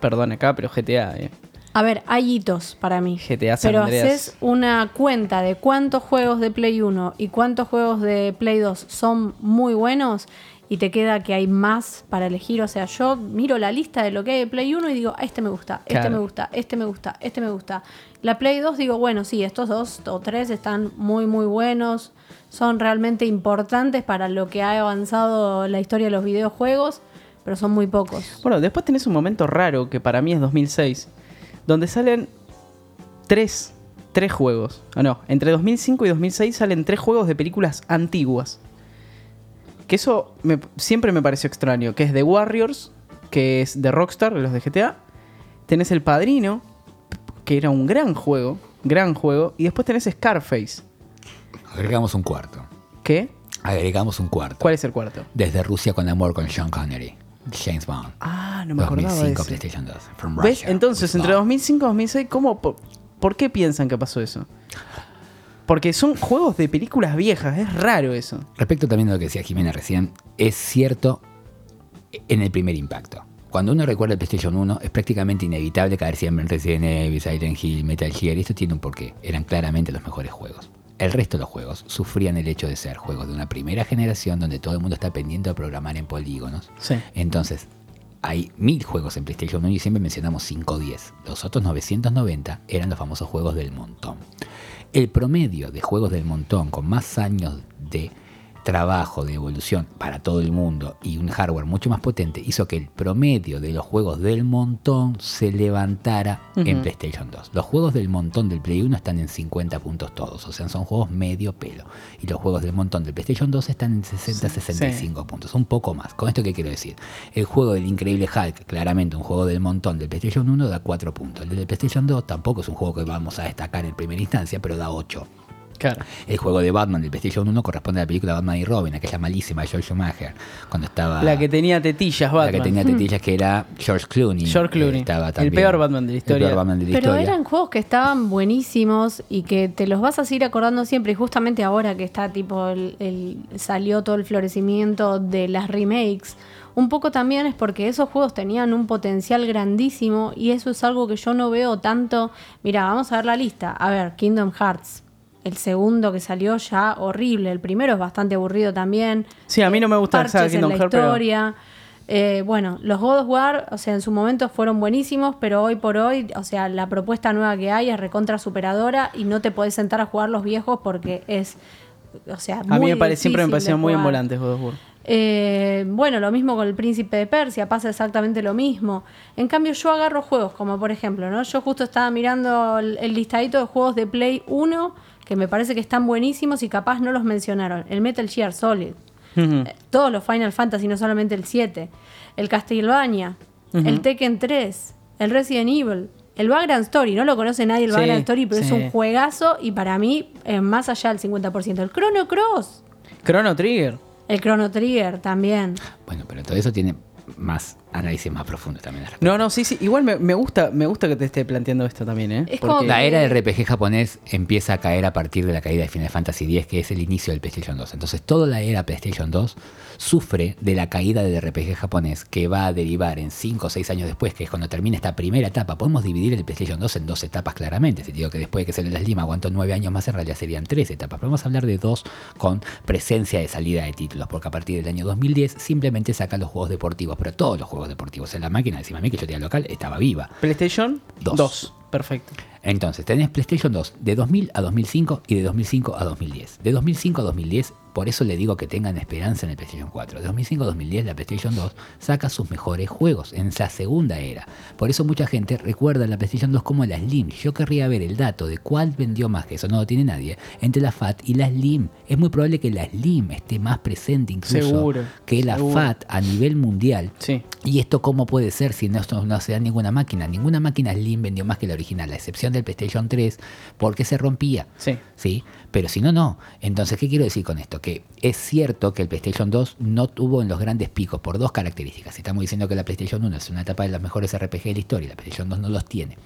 perdón acá, pero GTA, eh. A ver, hay hitos para mí. GTA San pero Andreas. haces una cuenta de cuántos juegos de Play 1 y cuántos juegos de Play 2 son muy buenos y te queda que hay más para elegir. O sea, yo miro la lista de lo que hay de Play 1 y digo, "Ah, este me gusta, este Claro. me gusta, este me gusta, este me gusta. La Play 2 digo, bueno, sí, estos dos o tres están muy, muy buenos. Son realmente importantes para lo que ha avanzado la historia de los videojuegos, pero son muy pocos. Bueno, después tenés un momento raro que para mí es 2006, donde salen tres, tres juegos. Ah, no, entre 2005 y 2006 salen tres juegos de películas antiguas. Que eso siempre me pareció extraño. Que es The Warriors, que es de Rockstar, de los de GTA. Tenés El Padrino, que era un gran juego, gran juego. Y después tenés Scarface, Agregamos un cuarto. ¿qué? Agregamos un cuarto. ¿Cuál es el cuarto? Desde Rusia con amor con Sean Connery. James Bond. Ah, no me acordaba de 2005 ese. PlayStation 2. From ¿Ves? Entonces, entre love. 2005 y 2006, ¿cómo, por, por qué piensan que pasó eso? Porque son juegos de películas viejas, es raro eso. Respecto también a lo que decía Jimena recién, es cierto en el primer impacto. Cuando uno recuerda el PlayStation 1, es prácticamente inevitable caer siempre en Resident Evil, Silent Hill, Metal Gear, y esto tiene un porqué. Eran claramente los mejores juegos. El resto de los juegos sufrían el hecho de ser juegos de una primera generación donde todo el mundo está pendiente de programar en polígonos. Sí. Entonces, hay mil juegos en PlayStation 1 y siempre mencionamos 5 o 10. Los otros 990 eran los famosos juegos del montón. El promedio de juegos del montón con más años de trabajo, de evolución para todo el mundo y un hardware mucho más potente hizo que el promedio de los juegos del montón se levantara en. PlayStation 2. Los juegos del montón del Play 1 están en 50 puntos todos, o sea, son juegos medio pelo. Y los juegos del montón del PlayStation 2 están en 60, Sí. 65 puntos, un poco más. ¿Con esto qué quiero decir? El juego del increíble Hulk, claramente un juego del montón del PlayStation 1 da 4 puntos. El del PlayStation 2 tampoco es un juego que vamos a destacar en primera instancia, pero da 8. Claro. El juego de Batman del PlayStation 1 corresponde a la película Batman y Robin, aquella malísima de George Schumacher, cuando estaba... La que tenía tetillas, la Batman. que tenía tetillas, que era George Clooney. George Clooney. Estaba El también- peor Batman de la historia. El peor Batman de la Pero historia. eran juegos que estaban buenísimos y que te los vas a seguir acordando siempre. Y justamente ahora que está tipo el, el- salió todo el florecimiento de las remakes, un poco también es porque esos juegos tenían un potencial grandísimo y eso es algo que yo no veo tanto. Mira, vamos a ver la lista. A ver, Kingdom Hearts. El segundo que salió ya horrible. El primero es bastante aburrido también. Sí, a mí no me gusta Parches en Kingdom la Hearts, pero- historia. Eh, bueno, los God of War, o sea, en su momento fueron buenísimos, pero hoy por hoy, o sea, la propuesta nueva que hay es recontra superadora y no te podés sentar a jugar los viejos porque es, o sea, A mí muy me pare- siempre me parecieron muy jugar. envolantes God of War. Eh, bueno, lo mismo con el Príncipe de Persia, pasa exactamente lo mismo. En cambio, yo agarro juegos como, por ejemplo, ¿no? Yo justo estaba mirando el, el listadito de juegos de Play 1 que me parece que están buenísimos y capaz no los mencionaron. El Metal Gear Solid. Eh, todos los Final Fantasy, no solamente el 7, el Castlevania, el Tekken 3, el Resident Evil, el Vagrant Story, no lo conoce nadie el Sí, Vagrant Story, pero es un juegazo y para mí más allá del 50%. El Chrono Cross, Chrono Trigger. El Chrono Trigger también. Bueno, pero todo eso tiene más análisis más profundos también. al. No, no, sí, sí. Igual me, me gusta, me gusta que te esté planteando esto también, ¿eh? Es como Porque- La era del RPG japonés empieza a caer a partir de la caída de Final Fantasy X, que es el inicio del PlayStation 2. Entonces, toda la era PlayStation 2 sufre de la caída del RPG japonés, que va a derivar en 5 o 6 años después, que es cuando termina esta primera etapa. Podemos dividir el PlayStation 2 en dos etapas claramente. Si te digo que después de que salió las Lima aguantó 9 años más, en realidad serían 3 etapas. Pero vamos a hablar de dos con presencia de salida de títulos, porque a partir del año 2010 simplemente saca los juegos deportivos, pero todos los juegos deportivos. En la máquina, encima a mí que yo tenía local, estaba viva. PlayStation Dos. 2. Perfecto. Entonces, tenés PlayStation 2 de 2000 a 2005 y de 2005 a 2010. De 2005 a 2010, por eso le digo que tengan esperanza en el PlayStation 4. De 2005 a 2010, la PlayStation 2 saca sus mejores juegos en la segunda era. Por eso mucha gente recuerda la PlayStation 2 como la Slim. Yo querría ver el dato de cuál vendió más, que eso no lo tiene nadie, entre la FAT y la Slim. Es muy probable que la Slim esté más presente incluso Seguro, que la seguro. FAT a nivel mundial. Sí. ¿Y esto cómo puede ser si no se da ninguna máquina? Ninguna máquina Slim vendió más que la original, a excepción del PlayStation 3, porque se rompía. Sí. ¿Sí? Pero si no, no. Entonces, ¿qué quiero decir con esto? Que es cierto que el PlayStation 2 no tuvo en los grandes picos por dos características. Si estamos diciendo que la PlayStation 1 es una etapa de los mejores RPG de la historia, la PlayStation 2 no los tiene.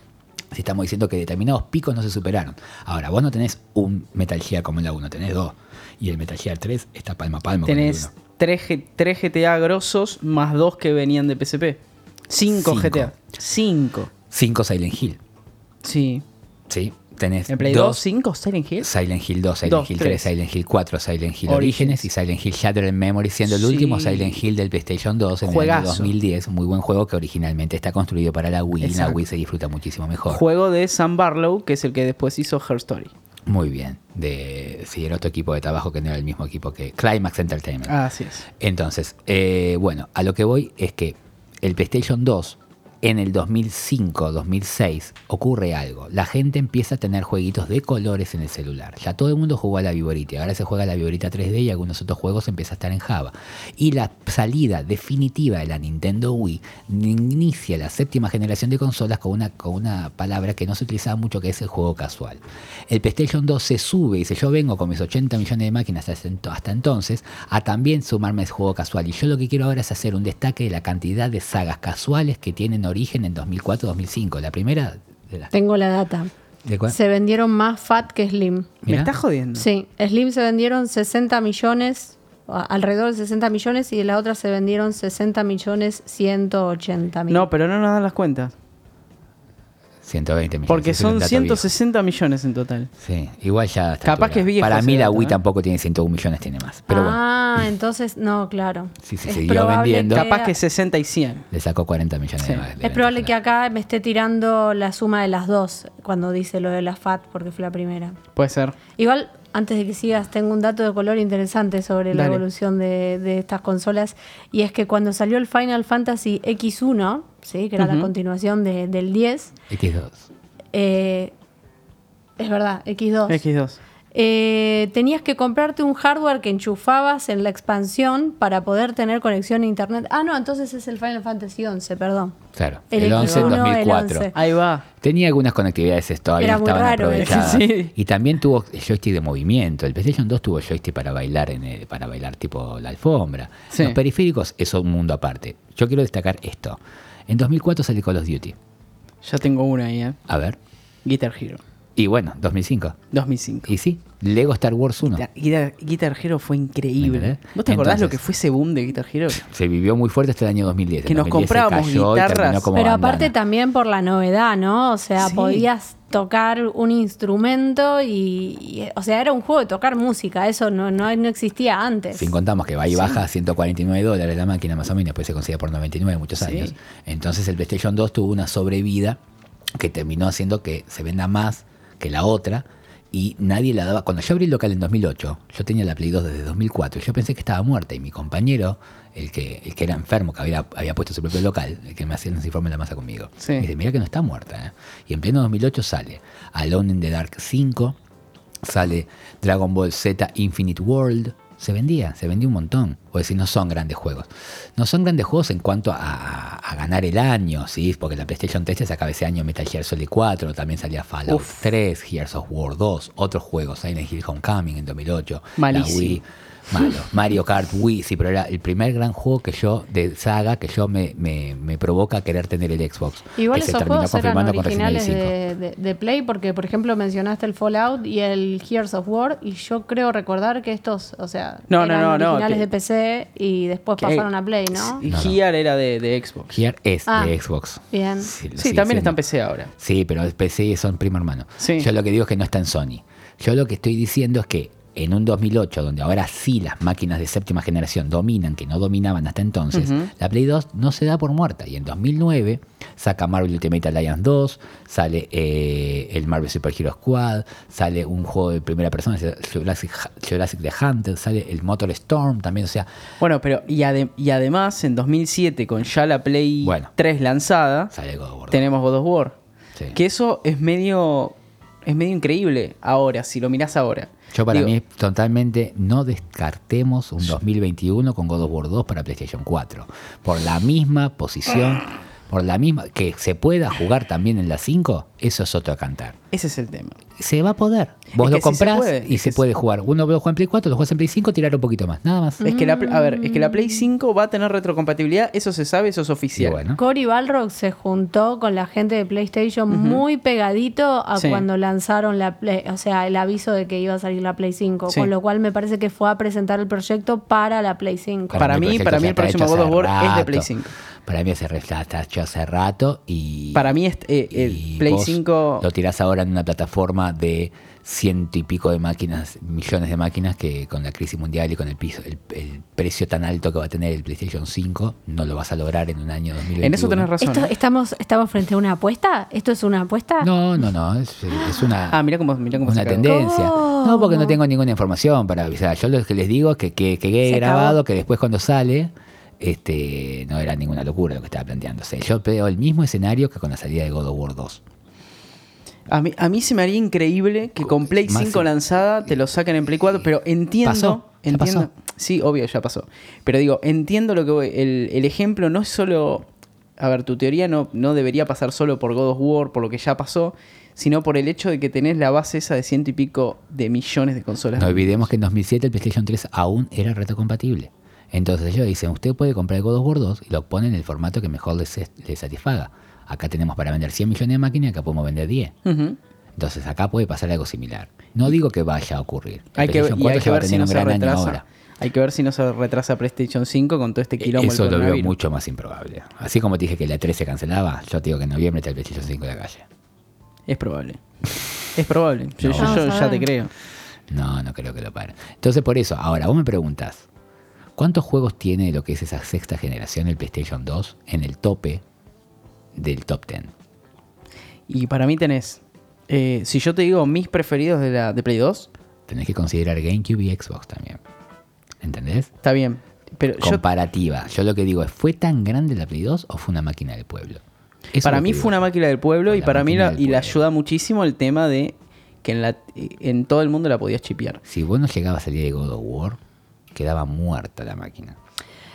Si estamos diciendo que determinados picos no se superaron. Ahora, vos no tenés un Metal Gear como en la 1, tenés dos. Y el Metal Gear 3 está palmo a palmo con el Tenés 1. 3, GTA grosos más 2 que venían de PSP. 5 Cinco. GTA. 5. 5 Silent Hill. Sí. ¿Sí? Tenés En Play 2, dos 5 Silent Hill. Silent Hill 2, Silent Hill 3, tres. Silent Hill 4, Silent Hill Orígenes. Y Silent Hill Shattered Memory, siendo el Sí. último Silent Hill del PlayStation 2 en el año Juegazo. 2010. Un muy buen juego que originalmente está construido para la Wii. y La Exacto. Wii se disfruta muchísimo mejor. Juego de Sam Barlow, que es el que después hizo Her Story. Muy bien. De, sí, era otro equipo de trabajo que no era el mismo equipo que Climax Entertainment. Así es. Entonces, eh, bueno, a lo que voy es que el PlayStation 2 en el 2005-2006 ocurre algo. La gente empieza a tener jueguitos de colores en el celular. Ya todo el mundo jugó a la Viborita. Ahora se juega la Viborita 3D y algunos otros juegos empiezan a estar en Java. Y la salida definitiva de la Nintendo Wii inicia la séptima generación de consolas con una, con una palabra que no se utilizaba mucho que es el juego casual. El PlayStation 2 se sube y dice yo vengo con mis 80 millones de máquinas hasta ent- hasta entonces a también sumarme a ese juego casual. Y yo lo que quiero ahora es hacer un destaque de la cantidad de sagas casuales que tienen origen en 2004-2005. La primera... ¿De, la- Tengo la data. de cuál? Se vendieron más Fat que Slim. ¿Me estás jodiendo? Sí, Slim se vendieron 60 millones, alrededor de 60 millones, y de la otra se vendieron 60 millones 180 mil. No, pero no nos dan las cuentas. 120 millones. Porque son dato viejo. 160 millones en total. Sí, igual ya... a esta Capaz que es viejo Para mí la Wii ¿eh? tampoco tiene 101 millones, tiene más. Pero bueno, ah, entonces, no, claro. Sí, sí, Es siguió vendiendo. que- Capaz que 60 y 100. le sacó 40 millones Sí. de más. de Es venta probable que acá me esté tirando la suma de las dos cuando dice lo de la FAT, porque fue la primera. Puede ser. Igual, antes de que sigas, tengo un dato de color interesante sobre la evolución de, de estas consolas. Y es que cuando salió el Final Fantasy X1, ¿sí? que era la continuación de- del 10, X2. eh, es verdad, X2. X2. Eh, tenías que comprarte un hardware que enchufabas en la expansión para poder tener conexión a internet. Ah, no, entonces es el Final Fantasy 11, perdón. Claro. El El, 11 en X1, el 2004. 11. Ahí va. Tenía algunas conectividades todavía Era no muy estaban raro, ¿eh? aprovechadas. Sí. Y también tuvo el joystick de movimiento. El PlayStation 2 tuvo joystick para bailar en el- para bailar tipo la alfombra. Sí. Los periféricos es un mundo aparte. Yo quiero destacar esto. En 2004 salió Call of Duty. Ya tengo una ahí, ¿eh? A ver. Guitar Hero. Y bueno, 2005. 2005. Y sí, Lego Star Wars 1. Guitar, Hero fue increíble. ¿Vos te acordás Entonces- lo que fue ese boom de Guitar Hero? Se vivió muy fuerte hasta el año 2010. Que nos 2010 se comprábamos guitarras. Pero bandana. aparte también por la novedad, ¿no? O sea, Sí. podías tocar un instrumento y, y- o sea, era un juego de tocar música, eso no, no, no existía antes. Sin contamos que va y baja a 149 dólares la máquina más o menos, después se consigue por 99 muchos Sí. años. Entonces el PlayStation 2 tuvo una sobrevida que terminó haciendo que se venda más que la otra y nadie la daba. Cuando yo abrí el local en 2008, yo tenía la Play 2 desde 2004 y yo pensé que estaba muerta y mi compañero, el que, el que era enfermo, que había, había puesto su propio local, el que me hacía los informes de la masa conmigo, Sí. me dice, mira que no está muerta. ¿eh". Y en pleno 2008 sale Alone in the Dark 5, sale Dragon Ball Z Infinite World. Se vendía, se vendía un montón. O decir, no son grandes juegos. No son grandes juegos en cuanto a, a ganar el año, ¿sí? Porque la PlayStation 3 se sacaba ese año Metal Gear Solid 4, también salía Fallout Uf. 3, Gears of War 2, otros juegos, Silent Hill Homecoming en 2008, Malísimo. la Wii. Malo. Mario Kart Wii, sí, pero era el primer gran juego que yo, de saga, que yo me, me, me provoca querer tener el Xbox. Igual que se esos terminó juegos eran confirmando con Resident originales Evil 5. de, de- de Play porque, por ejemplo, mencionaste el Fallout y el Gears of War y yo creo recordar que estos, o sea, No, eran no, no, originales que- de PC y después Que- pasaron a Play, ¿no? Y No, no. Gear era de, de Xbox. Gear es Ah, de Xbox. bien. Sí, también está en. PC ahora. Sí, pero el PC son primo hermano. Sí. Yo lo que digo es que no está en Sony. Yo lo que estoy diciendo es que en un 2008, donde ahora sí las máquinas de séptima generación dominan, que no dominaban hasta entonces, la Play 2 no se da por muerta. Y en 2009 saca Marvel Ultimate Alliance 2, sale eh, el Marvel Super Hero Squad, sale un juego de primera persona, Jurassic, Jurassic The Hunter, sale el Motor Storm también, o sea, Bueno, pero y, ade- y además en 2007 con ya la Play Bueno. 3 lanzada, sale God of War. tenemos God of War. Sí. Que eso es medio es medio increíble ahora, si lo mirás ahora. Yo para Digo, mí totalmente no descartemos un 2021 con God of War 2 para PlayStation 4. Por la misma posición, por la misma que se pueda jugar también en la 5, eso es otro cantar. ese es el tema. Se va a poder. Vos Es lo que sí se comprás puede, y se puede jugar. Uno lo juega en Play 4, lo juegas en Play 5, tirar un poquito más. Nada más. Es que la, a ver, es que la Play Mm. 5 va a tener retrocompatibilidad, eso se sabe, eso es oficial. bueno. Cory Balrog se juntó con la gente de PlayStation muy pegadito a Sí. cuando lanzaron la Play, o sea, el aviso de que iba a salir la Play 5, Sí. con lo cual me parece que fue a presentar el proyecto para la Play 5. Para mí- proyecto para mí el próximo God of War es de Play rato. 5. Para mí ese re- está está hecho hace rato y... Para mí este, eh, el y Play vos 5 Lo tirás ahora en una plataforma de ciento y pico de máquinas, millones de máquinas, que con la crisis mundial y con el, piso, el, el precio tan alto que va a tener el PlayStation 5, no lo vas a lograr en un año 2021. en eso tenés razón. Esto, ¿eh? estamos, ¿Estamos frente a una apuesta? ¿Esto es una apuesta? No, no, no, es, es una, Ah, mira cómo, mirá cómo se una tendencia. No, porque no tengo ninguna información para avisar. Yo lo que les digo es que, que, que quede Se grabado, acabó. que después cuando sale, este no era ninguna locura lo que estaba planteándose. Yo veo el mismo escenario que con la salida de God of War 2. A mí, a mí se me haría increíble que con Play Más 5 sí. lanzada te lo saquen en Play 4, pero entiendo. Pasó, entiendo pasó. Sí, obvio, ya pasó. Pero digo, entiendo lo que voy. El, el ejemplo no es solo. A ver, tu teoría no, no debería pasar solo por God of War, por lo que ya pasó, sino por el hecho de que tenés la base esa de ciento y pico de millones de consolas. No olvidemos que en 2007 el PlayStation 3 aún era retrocompatible. Entonces ellos dicen, usted puede comprar el God of War 2 y lo ponen en el formato que mejor les, les satisfaga. Acá tenemos para vender 100 millones de máquinas y acá podemos vender 10. Ujú. Entonces acá puede pasar algo similar. No digo que vaya a ocurrir. Hay que, PlayStation y hay 4 que ya va a ver si tener no un se retrasa. ahora. Hay que ver si no se retrasa PlayStation 5 con todo este quilombo. del Eso lo veo mucho más improbable. Así como te dije que la 3 se cancelaba, yo te digo que en noviembre está el PlayStation 5 de la calle. Es probable. Es probable. Yo, No. yo- ya te creo. No, no creo que lo paren. Entonces por eso, ahora vos me preguntas, ¿cuántos juegos tiene lo que es esa sexta generación el PlayStation 2 en el tope del top 10? Y para mí tenés. eh, si yo te digo mis preferidos de la de Play 2, Tenés que considerar GameCube y Xbox también. ¿Entendés? está bien. Pero Comparativa. Yo lo que digo es, ¿fue tan grande la Play 2 o fue una máquina del pueblo? Eso para mí fue una máquina del pueblo y para mí la, y pueblo. ayuda muchísimo el tema de que en, la, en todo el mundo la podías chipear. Si vos no llegabas a salir de God of War, quedaba muerta la máquina.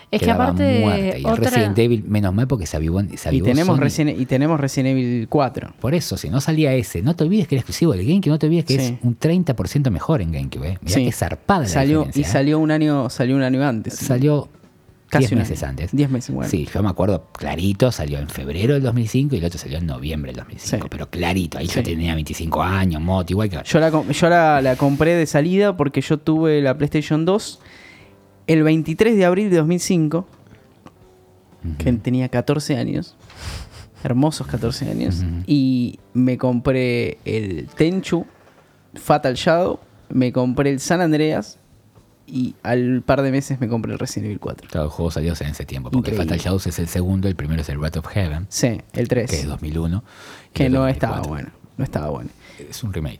Es que Quedaba aparte, muerta. Y el otra- Resident Evil, menos mal porque se avivó, se Y avivó tenemos, Sony. Resident, y tenemos Resident Evil 4. Por eso, si no salía ese, no te olvides que era exclusivo del GameCube, no te olvides que Sí. es un 30% mejor en GameCube. ¿eh? Mirá Sí. qué zarpada la Salió, y ¿eh? salió un año, salió un año antes. Salió Casi 10 un meses año. antes. 10 meses, bueno. Sí, yo me acuerdo clarito, salió en febrero del 2005 y el otro salió en noviembre del 2005. Sí. Pero clarito, ahí Sí. yo tenía 25 años, moto, igual que... Yo la, yo la, la compré de salida porque yo tuve la PlayStation 2 el 23 de abril de 2005, que tenía 14 años, hermosos 14 años, Ujú. y me compré el Tenchu, Fatal Shadow, me compré el San Andreas y al par de meses me compré el Resident Evil 4. Claro, el juego salió en ese tiempo, porque Increíble. Fatal Shadows es el segundo, el primero es el Wrath of Heaven, Sí, el 3. que es 2001. y que no 2004. estaba bueno. No estaba bueno. Es un remake.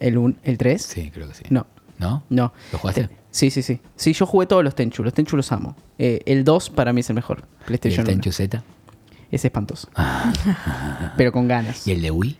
¿El, un- el 3? Sí, creo que sí. No. ¿No? No. ¿Lo jugaste? Te- Sí, sí, sí. Sí, yo jugué todos los Tenchu. Los Tenchu los amo. Eh, el 2 para mí es el mejor. ¿Y el PlayStation 1. Tenchu Z? Es espantoso. Pero con ganas. ¿Y el de Wii?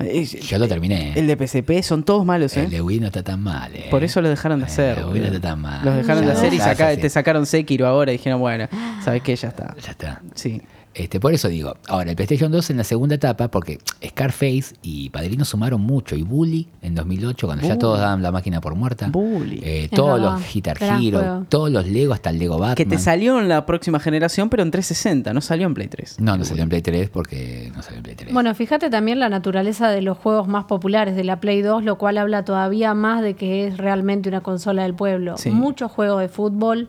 Eh, Yo lo terminé. El de PSP son todos malos, ¿eh? El de Wii no está tan mal, ¿eh? Por eso lo dejaron de Eh, hacer. el Wii no está tan mal. Los dejaron Ya de hacer y saca- te sacaron Sekiro ahora y dijeron, bueno, ¿sabes qué? Ya está. Ya está. Sí. Este, por eso digo, ahora el PlayStation 2 en la segunda etapa, porque Scarface y Padrino sumaron mucho, y Bully en 2008, cuando ya todos daban la máquina por muerta, Bully. eh, todos verdad, los Guitar Hero, juego. todos los Lego, hasta el Lego Batman. Que te salió en la próxima generación, pero en 360, no salió en Play 3. No, no salió en Play 3 porque no salió en Play 3. Bueno, fíjate también la naturaleza de los juegos más populares de la Play 2, lo cual habla todavía más de que es realmente una consola del pueblo. Sí. Muchos juegos de fútbol,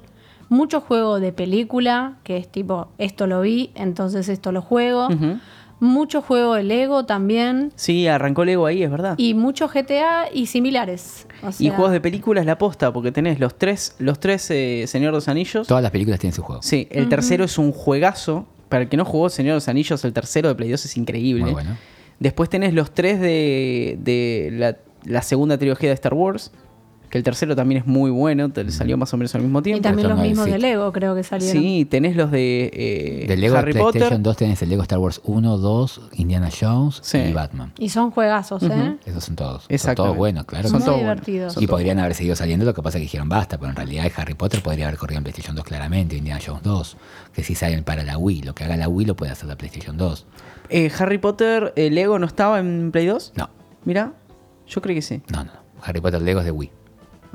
muchos juegos de película, que es tipo, esto lo vi, entonces esto lo juego. Ujú. Mucho juego de Lego también. Sí, arrancó Lego ahí, es verdad. Y, Y mucho GTA y similares. O sea, juegos de películas la posta, porque tenés los tres, los tres eh, Señor de los Anillos. Todas las películas tienen su juego. Sí, el tercero es un juegazo. Para el que no jugó Señor de los Anillos, el tercero de Play 2 es increíble. Muy bueno. Después tenés los tres de, de la, la segunda trilogía de Star Wars. Que el tercero también es muy bueno. Te salió más o menos al mismo Y tiempo. también los mismos de. Lego, creo que salieron. Sí, tenés los de eh, Lego Harry PlayStation Potter. 2 tenés el Lego Star Wars 1, 2, Indiana Jones Sí. y Batman. Y son juegazos, ¿eh? Esos son todos. Son Exactamente. todos buenos, claro. Son todos sí. divertidos. Son Y podrían haber seguido saliendo, lo que pasa es que dijeron basta, pero en realidad Harry Potter podría haber corrido en PlayStation 2 claramente, Indiana Jones 2, que si salen para la Wii, lo que haga la Wii lo puede hacer la PlayStation 2. Eh, Harry Potter, eh, Lego no estaba en Play 2. No, Mira, yo creo que sí. no. no. Harry Potter Lego es de Wii.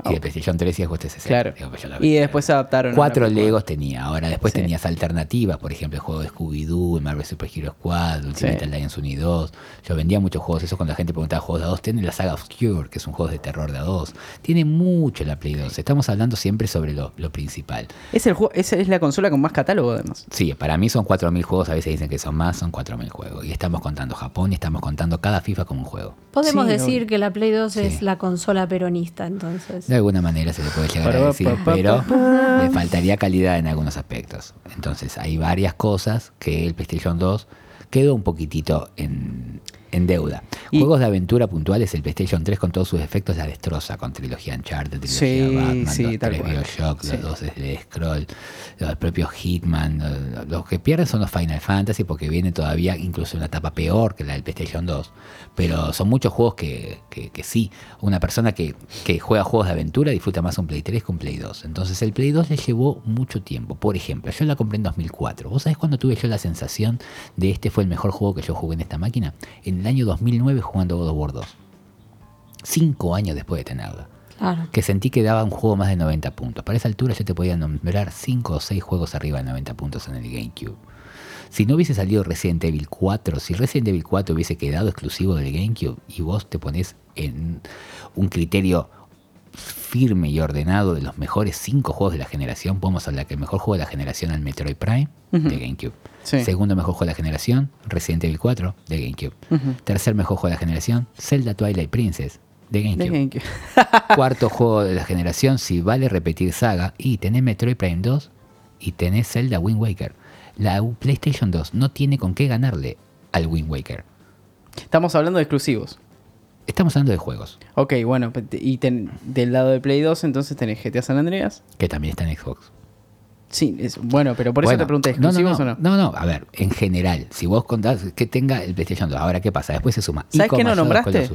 Y de Oh. PlayStation 3 y después de 60. Claro. Digo, pues yo la Y después se adaptaron. a Cuatro. Legos tenía. Ahora después Sí. tenías alternativas, por ejemplo, el juego de Scooby-Doo, el Marvel Super Hero Squad, Ultimate Sí. Alliance 1 y 2. Yo vendía muchos juegos, eso cuando la gente preguntaba juegos de A2. Tiene la saga Obscure, que es un juego de terror de A2. Tiene mucho la Play 2. Estamos hablando siempre sobre lo, lo principal. Es, el juego, esa es la consola con más catálogo, además. Sí, para mí son 4.000 juegos, a veces dicen que son más, son 4.000 juegos. Y estamos contando Japón y estamos contando cada FIFA como un juego. Podemos Sí, decir que la Play 2 Sí. es la consola peronista, entonces. De alguna manera se le puede llegar a decir, pero le faltaría calidad en algunos aspectos. Entonces hay varias cosas que el PlayStation 2 quedó un poquitito en, en deuda. Y- Juegos de aventura puntuales, el PlayStation 3 con todos sus efectos la destroza con trilogía Uncharted, trilogía Sí, Batman, sí, los tal tres cual. Bioshock, Sí. los dos de Scroll, los propios Hitman. Los, los que pierden son los Final Fantasy porque viene todavía incluso una etapa peor que la del PlayStation 2. Pero son muchos juegos que, que- que sí, una persona que, que juega juegos de aventura disfruta más un Play 3 que un Play 2. Entonces el Play 2 le llevó mucho tiempo. Por ejemplo, yo la compré en 2004. ¿Vos sabés cuándo tuve yo la sensación de este fue el mejor juego que yo jugué en esta máquina? En el año 2009 jugando God of War 2. Cinco años después de tenerla Claro. que sentí que daba un juego más de 90 puntos. Para esa altura yo te podía nombrar 5 o 6 juegos arriba de 90 puntos en el GameCube. Si no hubiese salido Resident Evil 4, si Resident Evil 4 hubiese quedado exclusivo del GameCube y vos te pones en un criterio firme y ordenado de los mejores 5 juegos de la generación, podemos hablar que el mejor juego de la generación es el Metroid Prime de GameCube. Sí. Segundo mejor juego de la generación, Resident Evil 4 de GameCube. Tercer mejor juego de la generación, Zelda Twilight Princess de De GameCube. GameCube. Cuarto juego de la generación, si vale repetir saga, y tenés Metroid Prime 2 y tenés Zelda Wind Waker. La PlayStation 2 no tiene con qué ganarle al Wind Waker. Estamos hablando de exclusivos. Estamos hablando de juegos, Ok, bueno, y ten- del lado de Play 2 entonces tenés GTA San Andreas. que también están en Xbox. Sí, es, bueno, pero por eso Bueno, te pregunté, no, no, ¿exclusivos no, o no? no, no, a ver, en general, si vos contás que tenga el PlayStation 2, ahora qué pasa, después se suma. ¿Sabes qué no nombraste?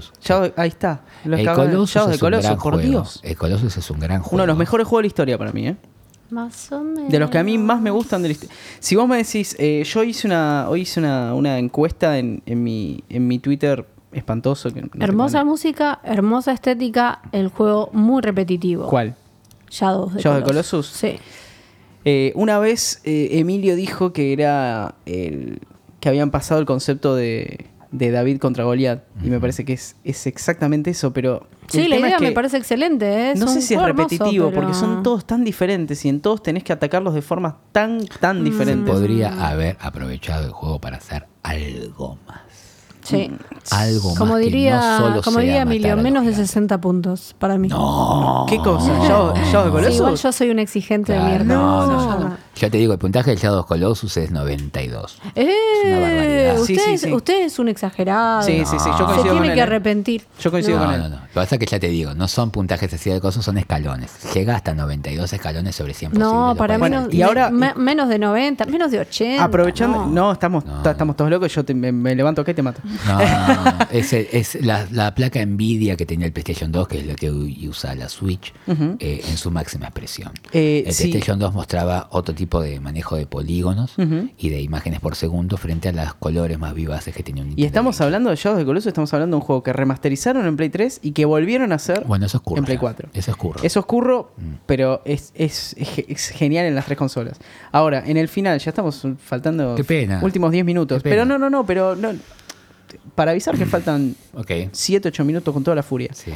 Ahí está. Lo el Colossus de Colossus, gran por juego. Dios. El Colossus es un gran juego. Uno de los mejores juegos de la historia para mí, ¿eh? Más o menos. De los que a mí más me gustan de la historia. Si vos me decís, eh, yo hice una, hoy hice una, una encuesta en, en mi, en mi Twitter espantoso. Que no tengo Hermosa música, hermosa estética, el juego muy repetitivo. ¿Cuál? Shadows de Shadow of the Colossus. Colossus? Sí. Eh, una vez eh, Emilio dijo que era el que habían pasado el concepto de, de David contra Goliat. Y me parece que es, es exactamente eso, pero. Sí, la idea es que me parece excelente. ¿eh? Es No sé si es hermoso, repetitivo, pero- porque son todos tan diferentes y en todos tenés que atacarlos de formas tan, tan Mm. diferentes. Podría haber aprovechado el juego para hacer algo más. Sí. Algo más. Como que diría, no solo como sea diría matar Emilio, los menos de gigantes. 60 puntos para mí. No. ¿Qué cosa? ¿Shadow, Shadow of the Sí, igual yo soy un exigente de Claro, mierda. no, no, Yo no. Ya te digo, el puntaje del Shadow of Colossus es 92. Eh, una barbaridad. usted, Sí, sí, es, sí. usted es un exagerado. Sí, sí, sí, yo Se coincido tiene con él. que ¿eh? arrepentir. Yo coincido No, con él. no, no. Lo que pasa es que ya te digo, no son puntajes así de cosas, son escalones. Llega hasta 92 escalones sobre 100 No, posibles, lo para cual menos, es y ahora- me- menos de 90, menos de 80. Aprovechando, no, estamos, no. ta- estamos todos locos, yo te- me, me levanto acá y te mato. No, no, no. Es, la, la placa Nvidia que tenía el PlayStation 2, que es la que usa la Switch, eh, en su máxima expresión. Eh, el sí. PlayStation 2 mostraba otro tipo de manejo de polígonos y de imágenes por segundo frente a los colores más vivaces que tenía un Y Nintendo estamos GameCube. hablando de Shadow the Colossus, estamos hablando de un juego que remasterizaron en Play 3 y que volvieron a hacer Bueno, eso es curro. en Play ya. 4. Eso es curro. Es oscuro, Mm. pero es, es- es ge- es genial en las tres consolas. Ahora, en el final, ya estamos faltando Qué pena. últimos 10 minutos. Qué pena. Pero no, no, no, pero no, para avisar que faltan Ok. 7, 8 minutos con toda la furia. Sí.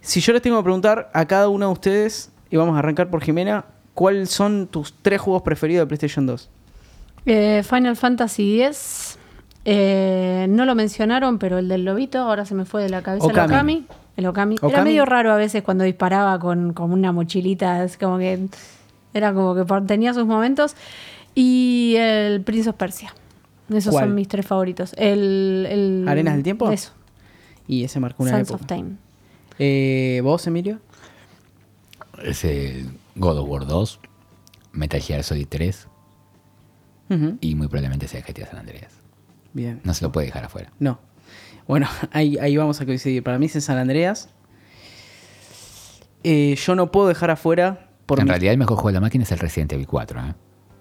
Si yo les tengo que preguntar a cada uno de ustedes, y vamos a arrancar por Jimena, ¿cuáles son tus tres juegos preferidos de PlayStation 2? Eh, Final Fantasy X. eh, no lo mencionaron, pero el del lobito, ahora se me fue de la cabeza Okami. el Okami. El Okami. Era medio raro a veces cuando disparaba con, con una mochilita, es como que era como que tenía sus momentos. Y el Prince of Persia. Esos ¿Cuál? son mis tres favoritos. El, el- ¿Arenas del tiempo? Eso. Y ese marcó una Sands época. of Time. Eh, ¿Vos, Emilio? Es el God of War 2, Metal Gear Solid 3 Ujú. y muy probablemente sea GTA San Andreas. Bien. No se lo puede dejar afuera. No. Bueno, ahí, ahí vamos a coincidir. Para mí es en San Andreas. Eh, yo no puedo dejar afuera. Por en mi- realidad el mejor juego de la máquina es el Resident Evil 4. ¿eh?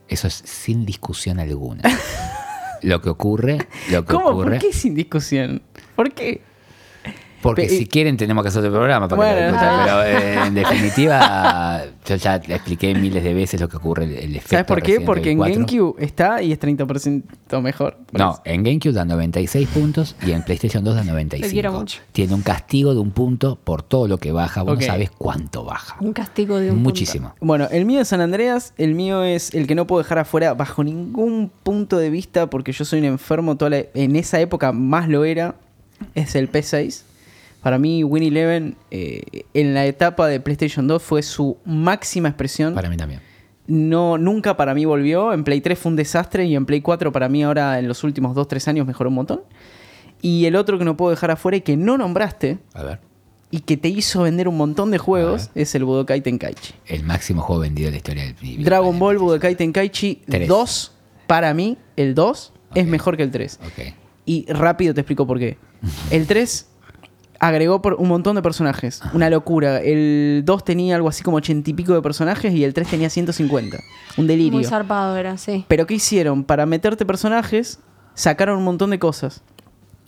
Eso es sin discusión alguna. lo que ocurre, lo que ¿Cómo? ocurre. ¿Por qué sin discusión? ¿Por qué? Porque Pe- si quieren tenemos que hacer otro programa para que Bueno, lo pero eh, en definitiva yo ya le expliqué miles de veces lo que ocurre el, el efecto ¿Sabes por qué? Porque en Evil 4. GameCube está y es 30% mejor. No, eso. en GameCube da 96 puntos y en PlayStation 2 da 95. Te quiero mucho. Tiene un castigo de un punto por todo lo que baja. Vos Ok. no sabes cuánto baja. Un castigo de un Muchísimo. Bueno, el mío es San Andreas, el mío es el que no puedo dejar afuera bajo ningún punto de vista porque yo soy un enfermo, toda la- en esa época más lo era, es el P6. Para mí Win Eleven eh, en la etapa de PlayStation 2 fue su máxima expresión. Para mí también. No, nunca para mí volvió. En Play 3 fue un desastre y en Play 4 para mí ahora en los últimos 2-3 años mejoró un montón. Y el otro que no puedo dejar afuera y que no nombraste A ver. y que te hizo vender un montón de juegos es el Budokai Tenkaichi. El máximo juego vendido de la historia del videojuego. Dragon Ball Budokai Tenkaichi Tres. 2, para mí, el 2 es mejor que el 3. Ok. Y rápido te explico por qué. El 3 agregó por un montón de personajes. Una locura. El 2 tenía algo así como 80 y pico de personajes y el 3 tenía 150. Un delirio. Muy zarpado era, sí. Pero ¿qué hicieron? Para meterte personajes, sacaron un montón de cosas.